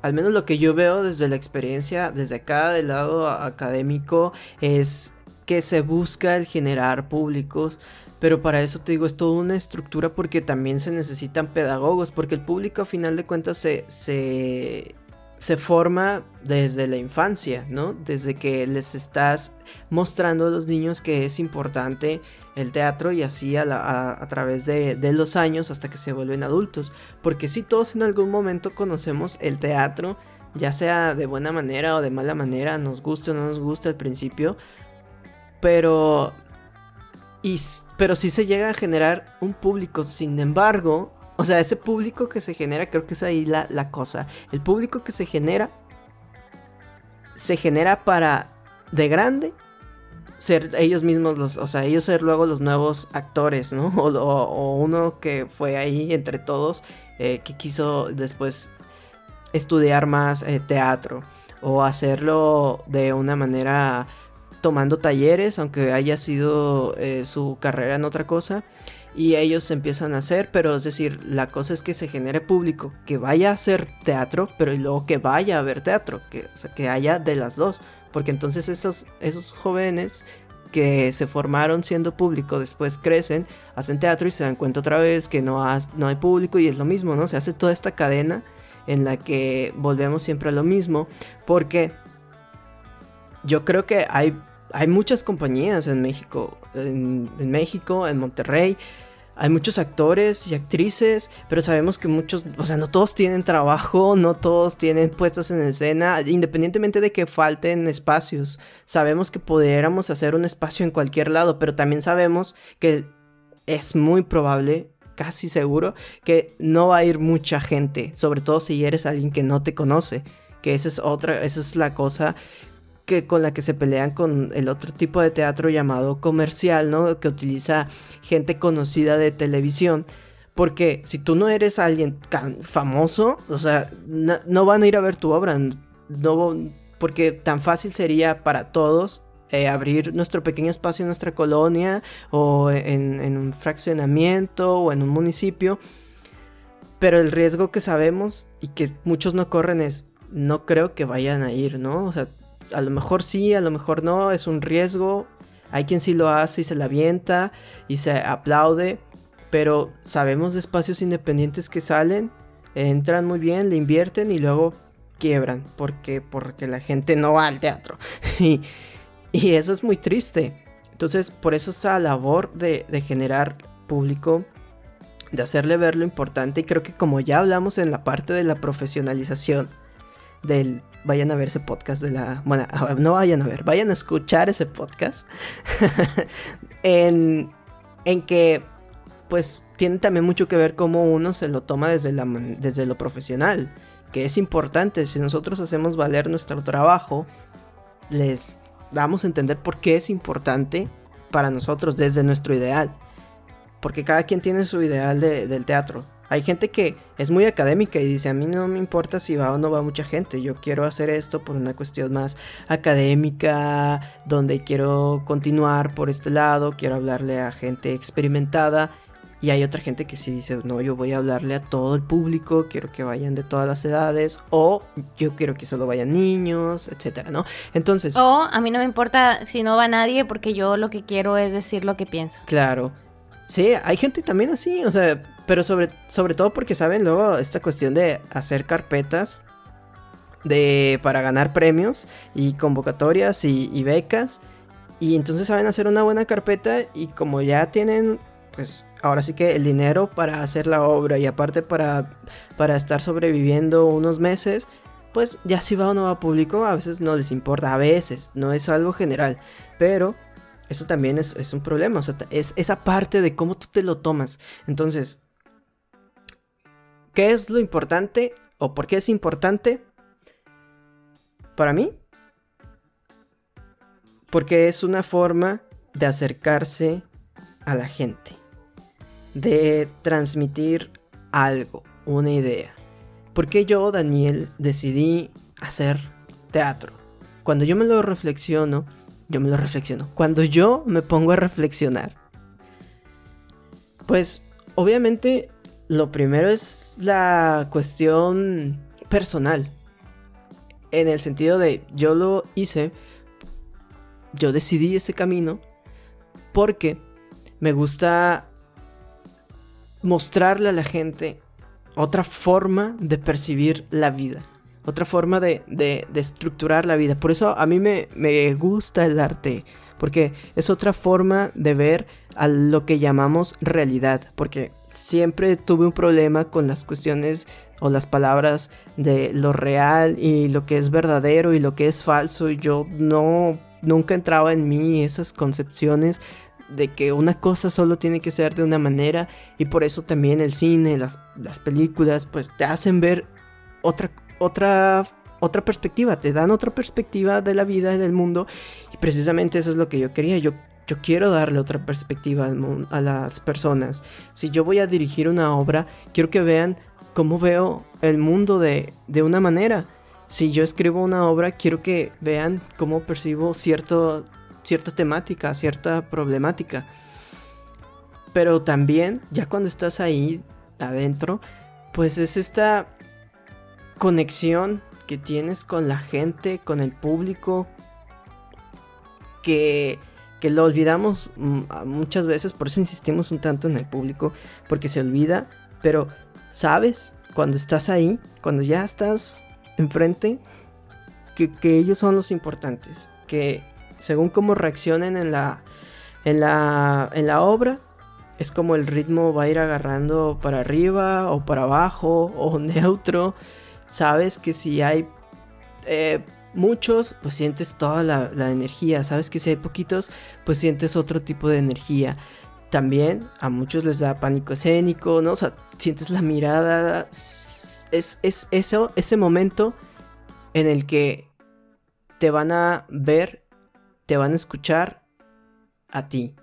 [SPEAKER 1] al menos lo que yo veo desde la experiencia, desde acá del lado académico, es que se busca el generar públicos, pero para eso te digo, es toda una estructura porque también se necesitan pedagogos, porque el público a final de cuentas se, se, se forma desde la infancia, ¿no? Desde que les estás mostrando a los niños que es importante el teatro y así a, través de, los años hasta que se vuelven adultos. Porque si todos en algún momento conocemos el teatro, ya sea de buena manera o de mala manera, nos gusta o no nos gusta al principio, pero y, pero sí se llega a generar un público. Sin embargo, o sea, ese público que se genera, creo que es ahí la, la cosa. El público que se genera, se genera para de grande ser ellos mismos los, o sea, ellos ser luego los nuevos actores, ¿no? [laughs] O, uno que fue ahí entre todos, eh, que quiso después estudiar más eh, teatro o hacerlo de una manera tomando talleres, aunque haya sido eh, su carrera en otra cosa, y ellos empiezan a hacer, pero es decir, la cosa es que se genere público que vaya a hacer teatro, pero luego que vaya a ver teatro, que, que haya de las dos, porque entonces esos, esos jóvenes que se formaron siendo público, después crecen, hacen teatro y se dan cuenta otra vez que no, no hay público y es lo mismo, ¿no? Se hace toda esta cadena en la que volvemos siempre a lo mismo, porque yo creo que hay hay muchas compañías en México, en, México, en Monterrey. Hay muchos actores y actrices, pero sabemos que muchos, o sea, no todos tienen trabajo, no todos tienen puestas en escena, independientemente de que falten espacios. Sabemos que pudiéramos hacer un espacio en cualquier lado, pero también sabemos que es muy probable, casi seguro, que no va a ir mucha gente, sobre todo si eres alguien que no te conoce, que esa es otra, esa es la cosa que con la que se pelean con el otro tipo de teatro llamado comercial, ¿no? Que utiliza gente conocida de televisión. Porque si tú no eres alguien famoso, o sea, no, van a ir a ver tu obra. No, porque tan fácil sería para todos eh, abrir nuestro pequeño espacio en nuestra colonia o en, en un fraccionamiento o en un municipio. Pero el riesgo que sabemos y que muchos no corren es, no creo que vayan a ir, ¿no? O sea, a lo mejor sí, a lo mejor no, es un riesgo. Hay quien sí lo hace y se la avienta y se aplaude, pero sabemos de espacios independientes que salen, entran muy bien, le invierten y luego quiebran porque, porque la gente no va al teatro. [laughs] y, eso es muy triste. Entonces, por eso esa labor de, de generar público, de hacerle ver lo importante, y creo que como ya hablamos en la parte de la profesionalización del vayan a ver ese podcast de la... Bueno, no vayan a ver, vayan a escuchar ese podcast. [laughs] en, en que pues tiene también mucho que ver cómo uno se lo toma desde, la, desde lo profesional. Que es importante, si nosotros hacemos valer nuestro trabajo, les damos a entender por qué es importante para nosotros desde nuestro ideal. Porque cada quien tiene su ideal del teatro. Hay gente que es muy académica y dice, a mí no me importa si va o no va mucha gente, yo quiero hacer esto por una cuestión más académica, donde quiero continuar por este lado, quiero hablarle a gente experimentada. Y hay otra gente que sí dice, no, yo voy a hablarle a todo el público, quiero que vayan de todas las edades, o yo quiero que solo vayan niños, etcétera, ¿no? Entonces.
[SPEAKER 2] O a mí no me importa si no va nadie, porque yo lo que quiero es decir lo que pienso.
[SPEAKER 1] Claro. Sí, hay gente también así, o sea, pero sobre, sobre todo porque saben luego esta cuestión de hacer carpetas de, para ganar premios y convocatorias y, becas. Y entonces saben hacer una buena carpeta y como ya tienen, pues ahora sí que el dinero para hacer la obra y aparte para, para estar sobreviviendo unos meses, pues ya si va o no va a público, a veces no les importa, a veces, no es algo general, pero eso también es, es un problema, o sea, es esa parte de cómo tú te lo tomas. Entonces, ¿Qué es lo importante o por qué es importante para mí? Porque es una forma de acercarse a la gente, de transmitir algo, una idea. ¿Por qué yo, Daniel, decidí hacer teatro? Cuando yo me lo reflexiono, yo me lo reflexiono. Cuando yo me pongo a reflexionar, pues obviamente lo primero es la cuestión personal. En el sentido de yo lo hice yo decidí ese camino porque me gusta mostrarle a la gente otra forma de percibir la vida, otra forma de, de, estructurar la vida. Por eso a mí me, me, gusta el arte, porque es otra forma de ver a lo que llamamos realidad, porque siempre tuve un problema con las cuestiones o las palabras de lo real y lo que es verdadero y lo que es falso. Y yo no, nunca entraba en mí esas concepciones de que una cosa solo tiene que ser de una manera y por eso también el cine, las, las películas, pues te hacen ver otra, otra, otra perspectiva, te dan otra perspectiva de la vida y del mundo y precisamente eso es lo que yo quería, yo, yo quiero darle otra perspectiva al a las personas. Si yo voy a dirigir una obra, quiero que vean cómo veo el mundo de, de una manera. Si yo escribo una obra, quiero que vean cómo percibo cierto cierta temática, cierta problemática. Pero también, ya cuando estás ahí adentro, pues es esta conexión que tienes con la gente, con el público, que, que lo olvidamos mm, muchas veces, por eso insistimos un tanto en el público, porque se olvida, pero sabes, cuando estás ahí, cuando ya estás enfrente, que, que ellos son los importantes, que según cómo reaccionen en la, en la, en la obra, es como el ritmo va a ir agarrando para arriba o para abajo o [laughs] neutro. Sabes que si hay eh, muchos, pues sientes toda la, energía. Sabes que si hay poquitos, pues sientes otro tipo de energía. También a muchos les da pánico escénico, ¿no? O sea, sientes la mirada. Es, es eso, ese momento en el que te van a ver te van a escuchar a ti.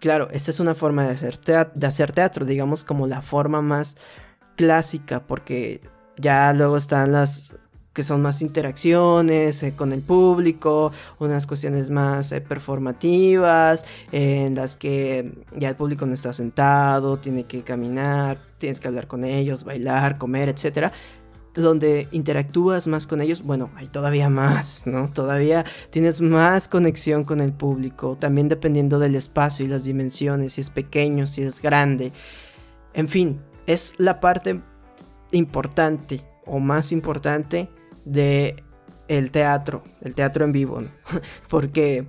[SPEAKER 1] Claro, esta es una forma de hacer, de hacer teatro, digamos como la forma más clásica, porque ya luego están las que son más interacciones eh, con el público, unas cuestiones más eh, performativas, en las que ya el público no está sentado, tiene que caminar, tienes que hablar con ellos, bailar, comer, etc donde interactúas más con ellos, bueno, hay todavía más, ¿no? Todavía tienes más conexión con el público, también dependiendo del espacio y las dimensiones, si es pequeño, si es grande. En fin, es la parte importante o más importante de el teatro, el teatro en vivo, [laughs] porque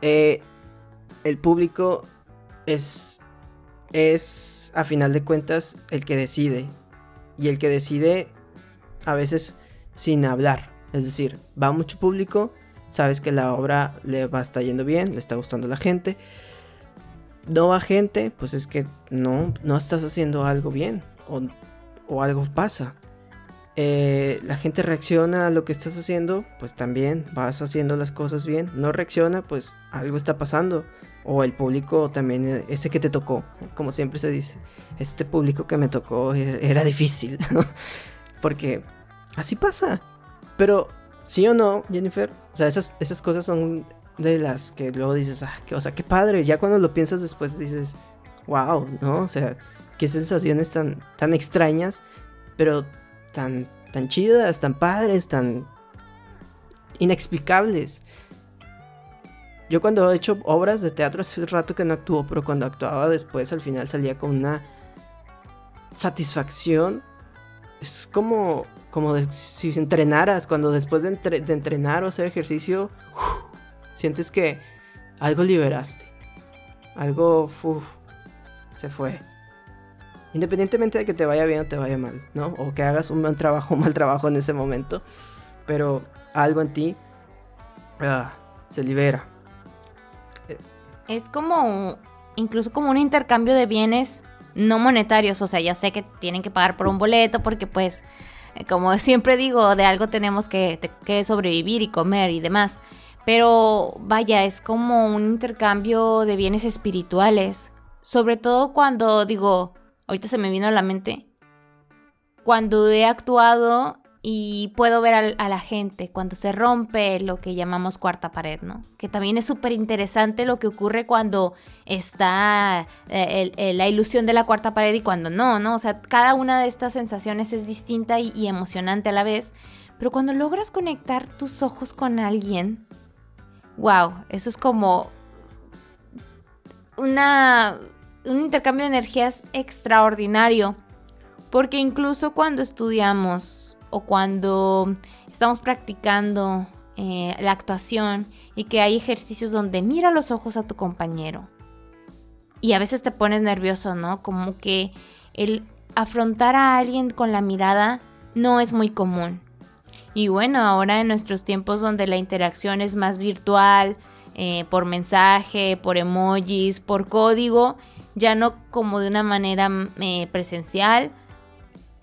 [SPEAKER 1] eh, el público es, es, a final de cuentas, el que decide y el que decide a veces sin hablar. Es decir, va mucho público, sabes que la obra le va a estar yendo bien, le está gustando a la gente. No va gente, pues es que no, no estás haciendo algo bien o algo pasa. Eh, la gente reacciona a lo que estás haciendo, pues también vas haciendo las cosas bien. No reacciona, pues algo está pasando. O el público también, eh, ese que te tocó, como siempre se dice. Este público que me tocó e-, era difícil, [laughs] Porque así pasa. Pero, sí o no, Jennifer, o sea, esas, esas cosas son de las que luego dices, ah, que, o sea, qué padre. Ya cuando lo piensas después dices, wow, ¿no? O sea, qué sensaciones tan, tan extrañas, pero tan, tan chidas, tan padres, tan inexplicables. Yo cuando he hecho obras de teatro hace rato que no actúo, pero cuando actuaba después al final salía con una satisfacción. Es como, como si entrenaras, cuando después de, entrenar o hacer ejercicio, sientes que algo liberaste. Algo se fue. Independientemente de que te vaya bien o te vaya mal, ¿no? O que hagas un buen trabajo o [laughs] mal trabajo en ese momento. Pero algo en ti ah, se libera.
[SPEAKER 2] Es como, incluso como un intercambio de bienes no monetarios. O sea, yo sé que tienen que pagar por un boleto porque pues, eh, como [laughs] siempre digo, de algo tenemos que, que sobrevivir y comer y demás. Pero vaya, es como un intercambio de bienes espirituales. Sobre todo cuando digo, ahorita se me vino a la mente, cuando he actuado y puedo ver a, la gente cuando se rompe lo que llamamos cuarta pared, ¿no? Que también es súper interesante lo que ocurre cuando está eh, la ilusión de la cuarta pared y cuando no, ¿no? O sea, cada una de estas sensaciones es distinta y emocionante a la vez, pero cuando logras conectar tus ojos con alguien, wow, eso es como una, un intercambio de energías extraordinario. Porque incluso cuando estudiamos o cuando estamos practicando eh, la actuación y que hay ejercicios donde mira los ojos a tu compañero y a veces te pones nervioso, ¿no? Como que el afrontar a alguien con la mirada no es muy común. Y bueno, ahora en nuestros tiempos donde la interacción es más virtual, eh, por mensaje, por emojis, por código, ya no como de una manera mm, eh, presencial,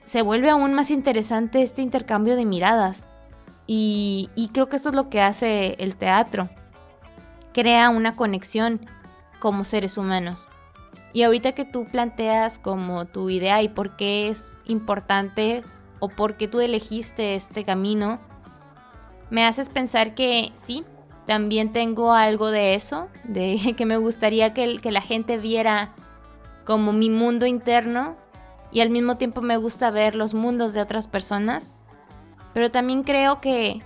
[SPEAKER 2] se vuelve aún más interesante este intercambio de miradas. Y, y creo que esto es lo que hace el teatro. Crea una conexión como seres humanos. Y ahorita que tú planteas como tu idea y por qué es importante o por qué tú elegiste este camino, me haces pensar que sí, también tengo algo de eso, de [laughs] que me gustaría que, que la gente viera como mi mundo interno y al mismo tiempo me gusta ver los mundos de otras personas. Pero también creo que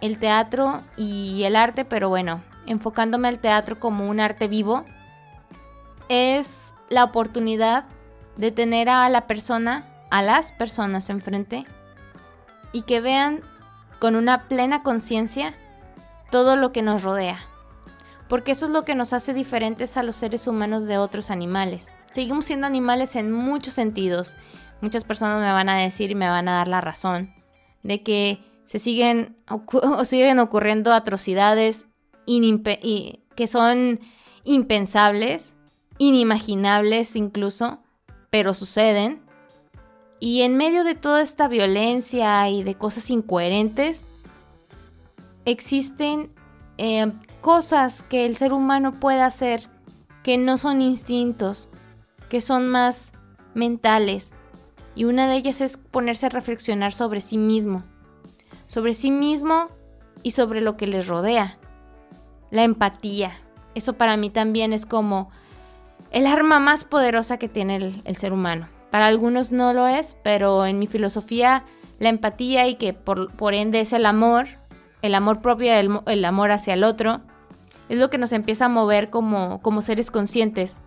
[SPEAKER 2] el teatro y el arte, pero bueno, enfocándome al teatro como un arte vivo, es la oportunidad de tener a la persona, a las personas enfrente, y que vean con una plena conciencia todo lo que nos rodea. Porque eso es lo que nos hace diferentes a los seres humanos de otros animales. Seguimos siendo animales en muchos sentidos. Muchas personas me van a decir y me van a dar la razón de que se siguen, [laughs] siguen ocurriendo atrocidades que son impensables inimaginables incluso, pero suceden. Y en medio de toda esta violencia y de cosas incoherentes, existen eh, cosas que el ser humano puede hacer que no son instintos, que son más mentales. Y una de ellas es ponerse a reflexionar sobre sí mismo, sobre sí mismo y sobre lo que les rodea. La empatía. Eso para mí también es como el arma más poderosa que tiene el, ser humano. Para algunos no lo es, pero en mi filosofía la empatía y que por, ende es el amor, el amor propio, el, el, amor hacia el otro, es lo que nos empieza a mover como, como seres conscientes.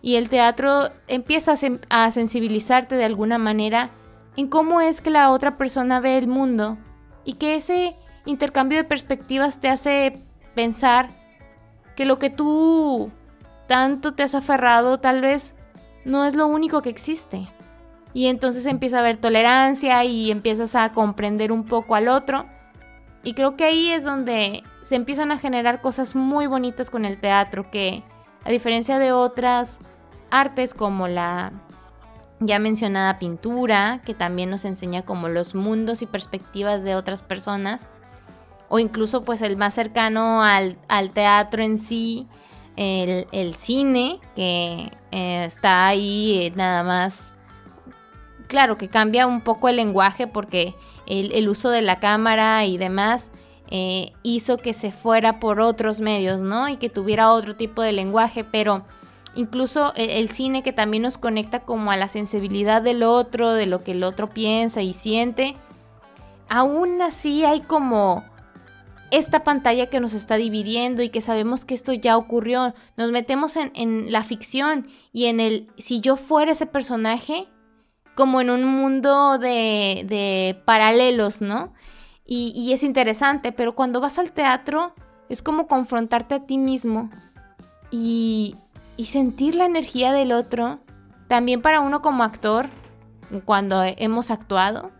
[SPEAKER 2] Y el teatro empieza a, a sensibilizarte de alguna manera en cómo es que la otra persona ve el mundo y que ese intercambio de perspectivas te hace pensar que lo que tú tanto te has aferrado, tal vez no es lo único que existe. Y entonces empieza a haber tolerancia y empiezas a comprender un poco al otro. Y creo que ahí es donde se empiezan a generar cosas muy bonitas con el teatro, que a diferencia de otras artes como la ya mencionada pintura, que también nos enseña como los mundos y perspectivas de otras personas, o incluso pues el más cercano al, al teatro en sí, el, cine, que eh, está ahí eh, nada más. Claro que cambia un poco el lenguaje porque el, uso de la cámara y demás eh, hizo que se fuera por otros medios, ¿no? Y que tuviera otro tipo de lenguaje, pero incluso el, el, cine que también nos conecta como a la sensibilidad del otro, de lo que el otro piensa y siente, aún así hay como esta pantalla que nos está dividiendo y que sabemos que esto ya ocurrió. Nos metemos en, la ficción y en el, si yo fuera ese personaje, como en un mundo de, paralelos, ¿no? Y, es interesante, pero cuando vas al teatro es como confrontarte a ti mismo y, y sentir la energía del otro. También para uno como actor, cuando hemos actuado,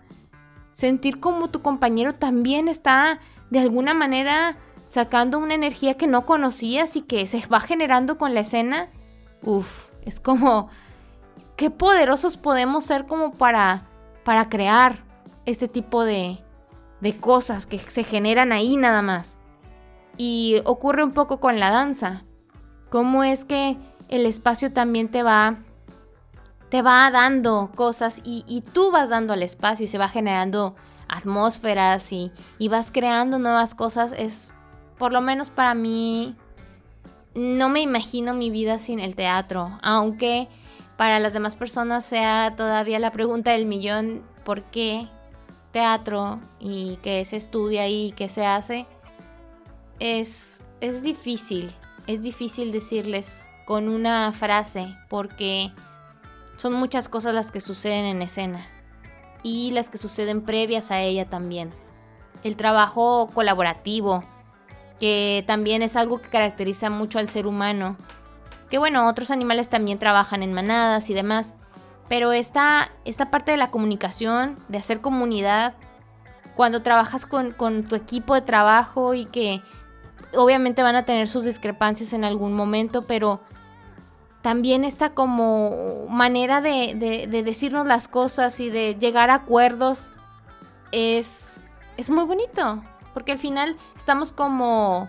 [SPEAKER 2] sentir como tu compañero también está de alguna manera sacando una energía que no conocías y que se va generando con la escena, Uf, es como, qué poderosos podemos ser como para, para crear este tipo de, de cosas que se generan ahí nada más. Y ocurre un poco con la danza. Cómo es que el espacio también te va te va dando cosas y, y tú vas dando al espacio y se va generando atmósferas y, vas creando nuevas cosas, es, por lo menos para mí, no me imagino mi vida sin el teatro, aunque para las demás personas sea todavía la pregunta del millón, ¿por qué teatro y qué se estudia y qué se hace? Es es difícil, es difícil decirles con una frase porque son muchas cosas las que suceden en escena y las que suceden previas a ella también. El trabajo colaborativo, que también es algo que caracteriza mucho al ser humano. Que bueno, otros animales también trabajan en manadas y demás. Pero esta, esta parte de la comunicación, de hacer comunidad, cuando trabajas con, con tu equipo de trabajo y que obviamente van a tener sus discrepancias en algún momento, pero también esta como manera de, decirnos las cosas y de llegar a acuerdos es, es muy bonito, porque al final estamos como,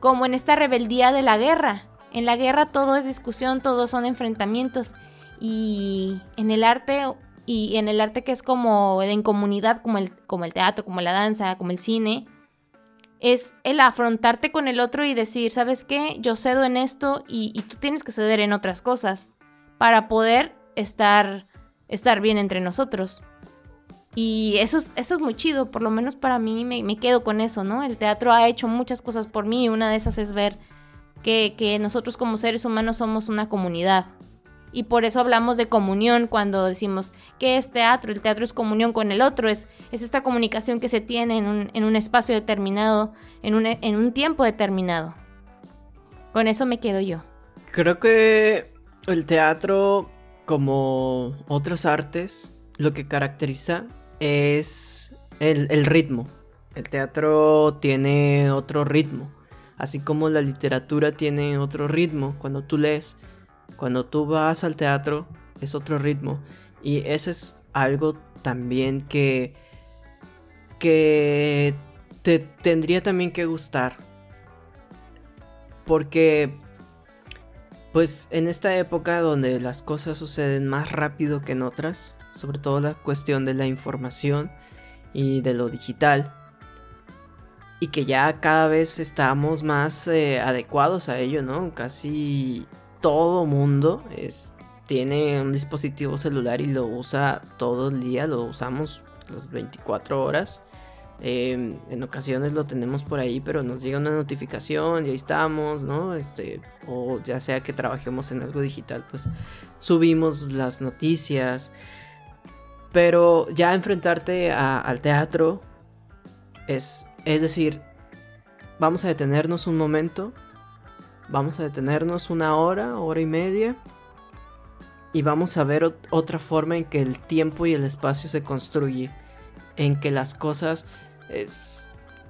[SPEAKER 2] como en esta rebeldía de la guerra. En la guerra todo es discusión, todo son enfrentamientos y en el arte y en el arte que es como en comunidad, como el, como el teatro, como la danza, como el cine, es el afrontarte con el otro y decir, ¿sabes qué? Yo cedo en esto y, tú tienes que ceder en otras cosas para poder estar, estar bien entre nosotros. Y eso es, eso es muy chido, por lo menos para mí me, me, quedo con eso, ¿no? El teatro ha hecho muchas cosas por mí y una de esas es ver que, nosotros como seres humanos somos una comunidad y por eso hablamos de comunión cuando decimos que es teatro, el teatro es comunión con el otro, es, es esta comunicación que se tiene en un, en un espacio determinado, en un, en un tiempo determinado. Con eso me quedo yo.
[SPEAKER 1] Creo que el teatro, como otras artes, lo que caracteriza es el, el ritmo. El teatro tiene otro ritmo, así como la literatura tiene otro ritmo cuando tú lees cuando tú vas al teatro es otro ritmo. Y eso es algo también que, que te tendría también que gustar. Porque, pues en esta época donde las cosas suceden más rápido que en otras, sobre todo la cuestión de la información y de lo digital, y que ya cada vez estamos más eh, adecuados a ello, ¿no? Casi todo mundo tiene un dispositivo celular y lo usa todo el día, lo usamos las 24 horas. Em, en ocasiones lo tenemos por ahí, pero nos llega una notificación y ahí estamos, ¿no? Este, o ya sea que trabajemos en algo digital, pues subimos las noticias. Pero ya enfrentarte al teatro es, es decir, vamos a detenernos un momento Vamos a detenernos una hora, hora y media. Y vamos a ver otra forma en que el tiempo y el espacio se construye. En que las cosas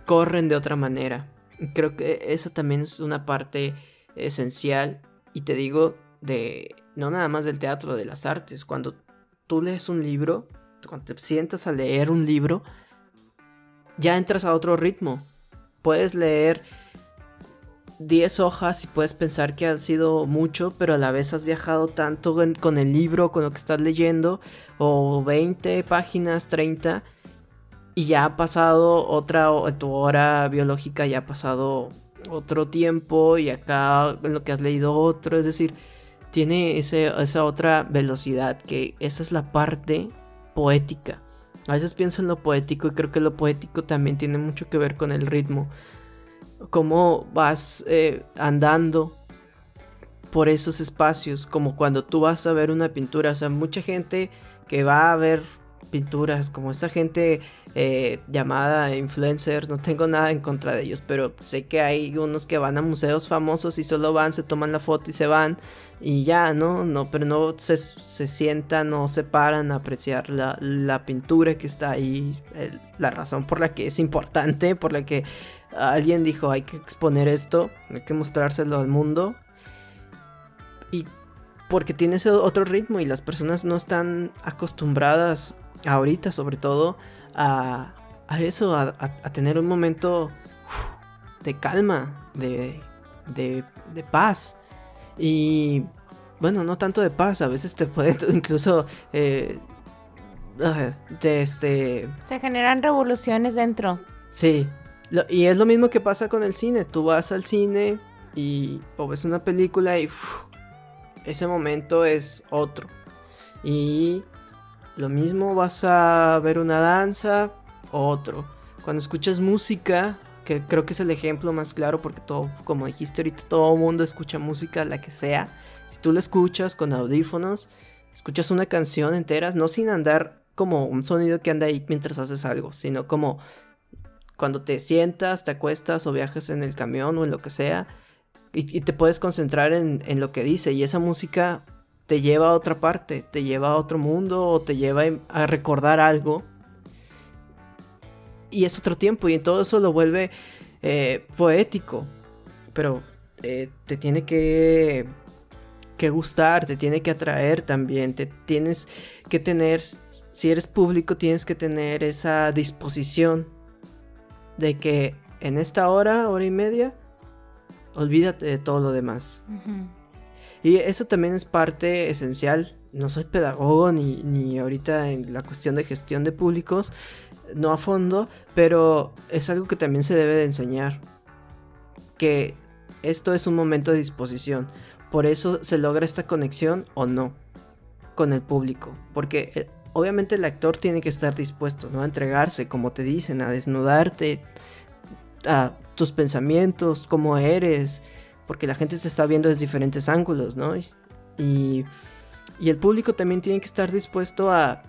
[SPEAKER 1] corren de otra manera. Creo que esa también es una parte esencial. Y te digo, de no nada más del teatro, de las artes. Cuando tú lees un libro, cuando te sientas a leer un libro, ya entras a otro ritmo. Puedes leer 10 hojas y puedes pensar que ha sido mucho, pero a la vez has viajado tanto con el libro, con lo que estás leyendo, o 20 páginas, 30, y ya ha pasado otra, tu hora biológica ya ha pasado otro tiempo, y acá en lo que has leído otro, es decir, tiene esa otra velocidad, que esa es la parte poética. A veces pienso en lo poético y creo que lo poético también tiene mucho que ver con el ritmo. Cómo vas eh, andando por esos espacios, como cuando tú vas a ver una pintura, o sea, mucha gente que va a ver pinturas, como esa gente eh, llamada influencer, no tengo nada en contra de ellos, pero sé que hay unos que van a museos famosos y solo van, se toman la foto y se van y ya, ¿no? No, pero no se, sientan o se paran a apreciar la, la pintura que está ahí, la razón por la que es importante, por la que alguien dijo hay que exponer esto, hay que mostrárselo al mundo. Y porque tiene ese otro ritmo y las personas no están acostumbradas ahorita sobre todo a, a eso, a, tener un momento de calma, de, de, de, paz. Y bueno, no tanto de paz, a veces te puede [laughs] incluso... Eh, de este...
[SPEAKER 2] Se generan revoluciones dentro.
[SPEAKER 1] Sí, y es lo mismo que pasa con el cine. Tú vas al cine y o ves una película y ese momento es otro. Y lo mismo vas a ver una danza, otro. Cuando escuchas música, que creo que es el ejemplo más claro porque todo, como dijiste ahorita, todo mundo escucha música, la que sea. Si tú la escuchas con audífonos, escuchas una canción entera, no sin andar como un sonido que anda ahí mientras haces algo, sino como cuando te sientas, te acuestas o viajas en el camión o en lo que sea, y, te puedes concentrar en, en, lo que dice, y esa música te lleva a otra parte, te lleva a otro mundo o te lleva a recordar algo. Y es otro tiempo, y en todo eso lo vuelve eh, poético, pero eh, te tiene que que gustar, te tiene que atraer también, te tienes que tener, si eres público, tienes que tener esa disposición de que en esta hora, hora y media, olvídate de todo lo demás. Y eso también es parte esencial. No soy pedagogo ni, ni ahorita en la cuestión de gestión de públicos, no a fondo, pero es algo que también se debe de enseñar. Que esto es un momento de disposición por eso se logra esta conexión o no con el público. Porque eh, obviamente el actor tiene que estar dispuesto, ¿no? A entregarse, como te dicen, a desnudarte a tus pensamientos, cómo eres, porque la gente se está viendo desde diferentes ángulos, ¿no? Y, y el público también tiene que estar dispuesto a,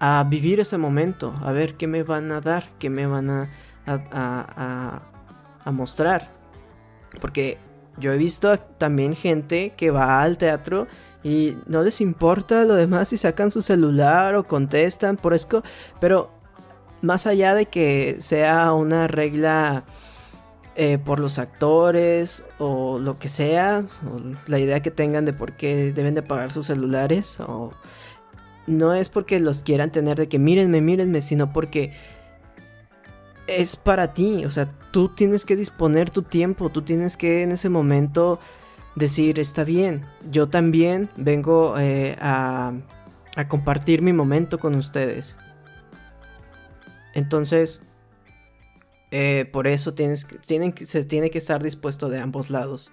[SPEAKER 1] a vivir ese momento, a ver qué me van a dar, qué me van a, a, a, mostrar. Porque yo he visto también gente que va al teatro y no les importa lo demás si sacan su celular o contestan por eso, pero más allá de que sea una regla eh, por los actores o lo que sea, la idea que tengan de por qué deben de pagar sus celulares, o no es porque los quieran tener de que mírenme, mírenme, sino porque es para ti, o sea, tú tienes que disponer tu tiempo, tú tienes que en ese momento decir, está bien, yo también vengo eh, a, a compartir mi momento con ustedes. Entonces, eh, por eso tienes, tienen, se tiene que estar dispuesto de ambos lados.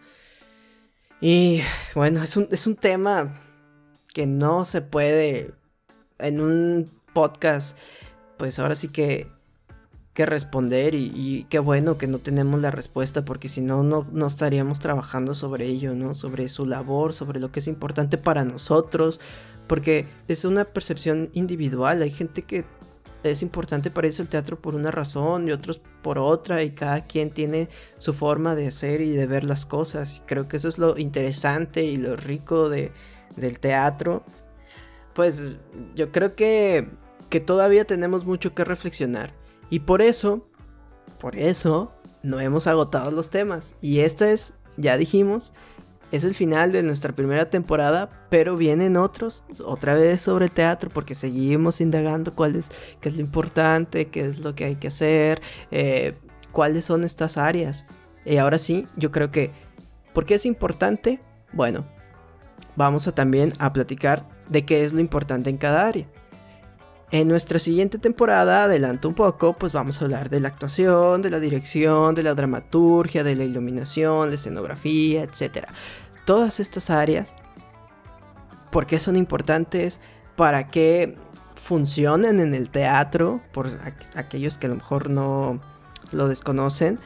[SPEAKER 1] Y bueno, es un, es un tema que no se puede en un podcast, pues ahora sí que que responder y, qué bueno que no tenemos la respuesta porque si no, no estaríamos trabajando sobre ello, ¿no? Sobre su labor, sobre lo que es importante para nosotros, porque es una percepción individual, hay gente que es importante para eso el teatro por una razón y otros por otra y cada quien tiene su forma de ser y de ver las cosas. Creo que eso es lo interesante y lo rico de, del teatro. Pues yo creo que, que todavía tenemos mucho que reflexionar y por eso, por eso, no hemos agotado los temas. Y esta es, ya dijimos, es el final de nuestra primera temporada, pero vienen otros, otra vez sobre teatro, porque seguimos indagando cuál es, qué es lo importante, qué es lo que hay que hacer, eh, cuáles son estas áreas. Y ahora sí, yo creo que, ¿por qué es importante? Bueno, vamos a también a platicar de qué es lo importante en cada área. En nuestra siguiente temporada, adelanto un poco, pues vamos a hablar de la actuación, de la dirección, de la dramaturgia, de la iluminación, la escenografía, etc. Todas estas áreas, ¿por qué son importantes? ¿Para qué funcionan en el teatro? Por aquellos que a lo mejor no lo desconocen.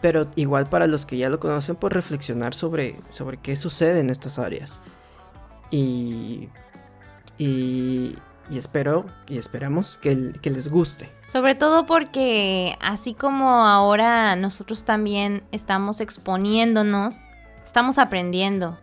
[SPEAKER 1] Pero igual para los que ya lo conocen, por reflexionar sobre, sobre qué sucede en estas áreas. Y, y, y espero y esperamos que, les guste.
[SPEAKER 2] Sobre todo porque así como ahora nosotros también estamos exponiéndonos, estamos aprendiendo.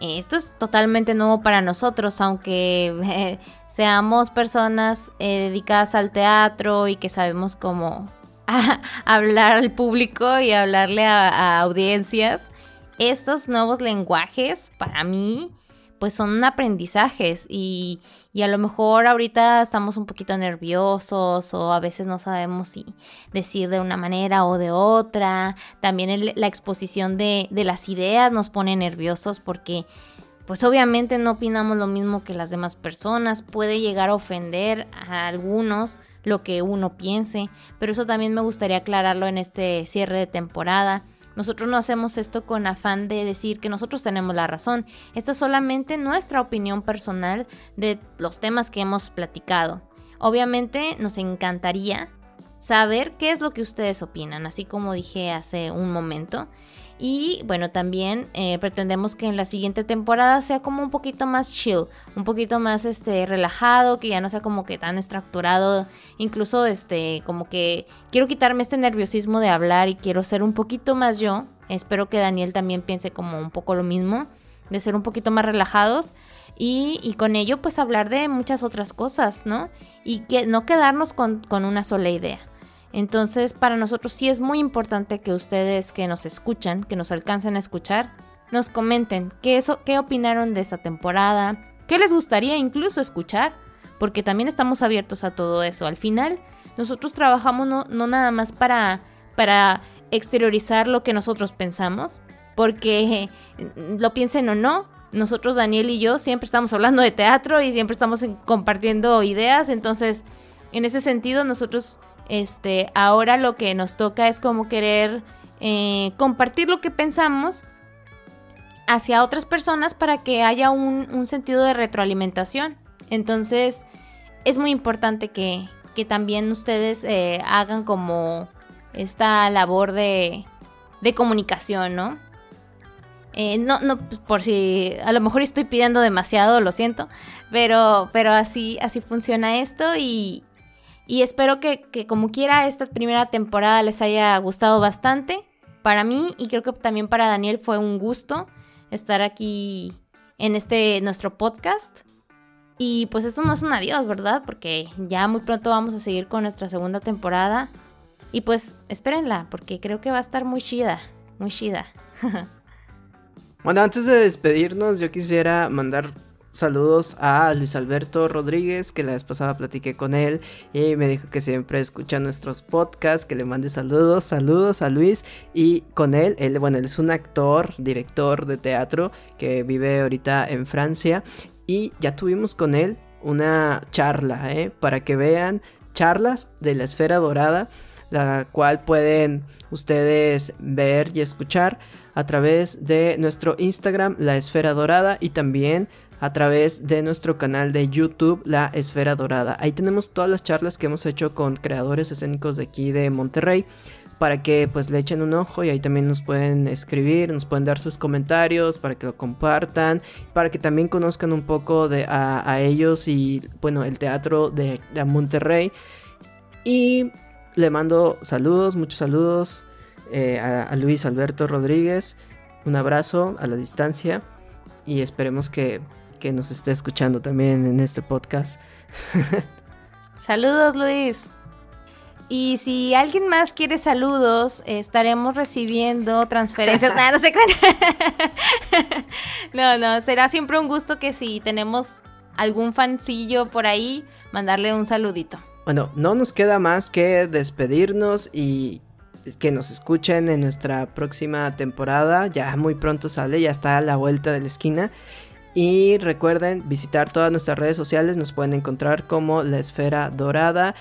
[SPEAKER 2] Esto es totalmente nuevo para nosotros, aunque eh, seamos personas eh, dedicadas al teatro y que sabemos cómo [laughs] hablar al público y hablarle a audiencias. Estos nuevos lenguajes para mí pues son aprendizajes y, a lo mejor ahorita estamos un poquito nerviosos o a veces no sabemos si decir de una manera o de otra. También la exposición de, de las ideas nos pone nerviosos porque pues obviamente no opinamos lo mismo que las demás personas, puede llegar a ofender a algunos lo que uno piense, pero eso también me gustaría aclararlo en este cierre de temporada. Nosotros no hacemos esto con afán de decir que nosotros tenemos la razón. Esta es solamente nuestra opinión personal de los temas que hemos platicado. Obviamente nos encantaría saber qué es lo que ustedes opinan, así como dije hace un momento. Y bueno, también eh, pretendemos que en la siguiente temporada sea como un poquito más chill, un poquito más este, relajado, que ya no sea como que tan estructurado. Incluso este, como que quiero quitarme este nerviosismo de hablar y quiero ser un poquito más yo. Espero que Daniel también piense como un poco lo mismo, de ser un poquito más relajados. Y, con ello pues hablar de muchas otras cosas, ¿no? Y que no quedarnos con, con una sola idea. Entonces, para nosotros sí es muy importante que ustedes que nos escuchan, que nos alcancen a escuchar, nos comenten qué, eso, qué opinaron de esta temporada, qué les gustaría incluso escuchar, porque también estamos abiertos a todo eso. Al final, nosotros trabajamos no, nada más para, para exteriorizar lo que nosotros pensamos, porque [laughs] lo piensen o no, nosotros, Daniel y yo, siempre estamos hablando de teatro y siempre estamos compartiendo ideas, entonces, en ese sentido, nosotros este, ahora lo que nos toca es como querer eh, compartir lo que pensamos hacia otras personas para que haya un, sentido de retroalimentación. Entonces, es muy importante que, también ustedes eh, hagan como esta labor de, de comunicación, ¿no? Eh, no, no, por si a lo mejor estoy pidiendo demasiado, lo siento, pero, pero así, así funciona esto y, y espero que, como quiera esta primera temporada les haya gustado bastante. Para mí y creo que también para Daniel fue un gusto estar aquí en este nuestro podcast. Y pues esto no es un adiós, ¿verdad? Porque ya muy pronto vamos a seguir con nuestra segunda temporada. Y pues espérenla, porque creo que va a estar muy chida, muy chida. [laughs]
[SPEAKER 1] bueno, antes de despedirnos, yo quisiera mandar Saludos a Luis Alberto Rodríguez, que la vez pasada platiqué con él y me dijo que siempre escucha nuestros podcasts, que le mande saludos, saludos a Luis y con él, él, bueno, él es un actor, director de teatro que vive ahorita en Francia y ya tuvimos con él una charla, ¿eh? para que vean charlas de la esfera dorada, la cual pueden ustedes ver y escuchar a través de nuestro Instagram, la esfera dorada y también a través de nuestro canal de YouTube La Esfera Dorada. Ahí tenemos todas las charlas que hemos hecho con creadores escénicos de aquí de Monterrey para que pues le echen un ojo y ahí también nos pueden escribir, nos pueden dar sus comentarios para que lo compartan, para que también conozcan un poco de a, ellos y bueno el teatro de, Monterrey. Y le mando saludos, muchos saludos eh, a Luis Alberto Rodríguez, un abrazo a la distancia y esperemos que que nos esté escuchando también en este podcast.
[SPEAKER 2] Saludos, Luis. Y si alguien más quiere saludos, estaremos recibiendo transferencias. [laughs] no, no se no, no, será siempre un gusto que si tenemos algún fancillo por ahí, mandarle un saludito.
[SPEAKER 1] Bueno, no nos queda más que despedirnos y que nos escuchen en nuestra próxima temporada. Ya muy pronto sale, ya está a la vuelta de la esquina. Y recuerden visitar todas nuestras redes sociales, nos pueden encontrar como La Esfera Dorada.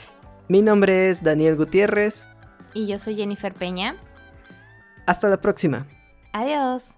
[SPEAKER 1] Mi nombre es Daniel Gutiérrez.
[SPEAKER 2] Y yo soy Jennifer Peña.
[SPEAKER 1] Hasta la próxima.
[SPEAKER 2] Adiós.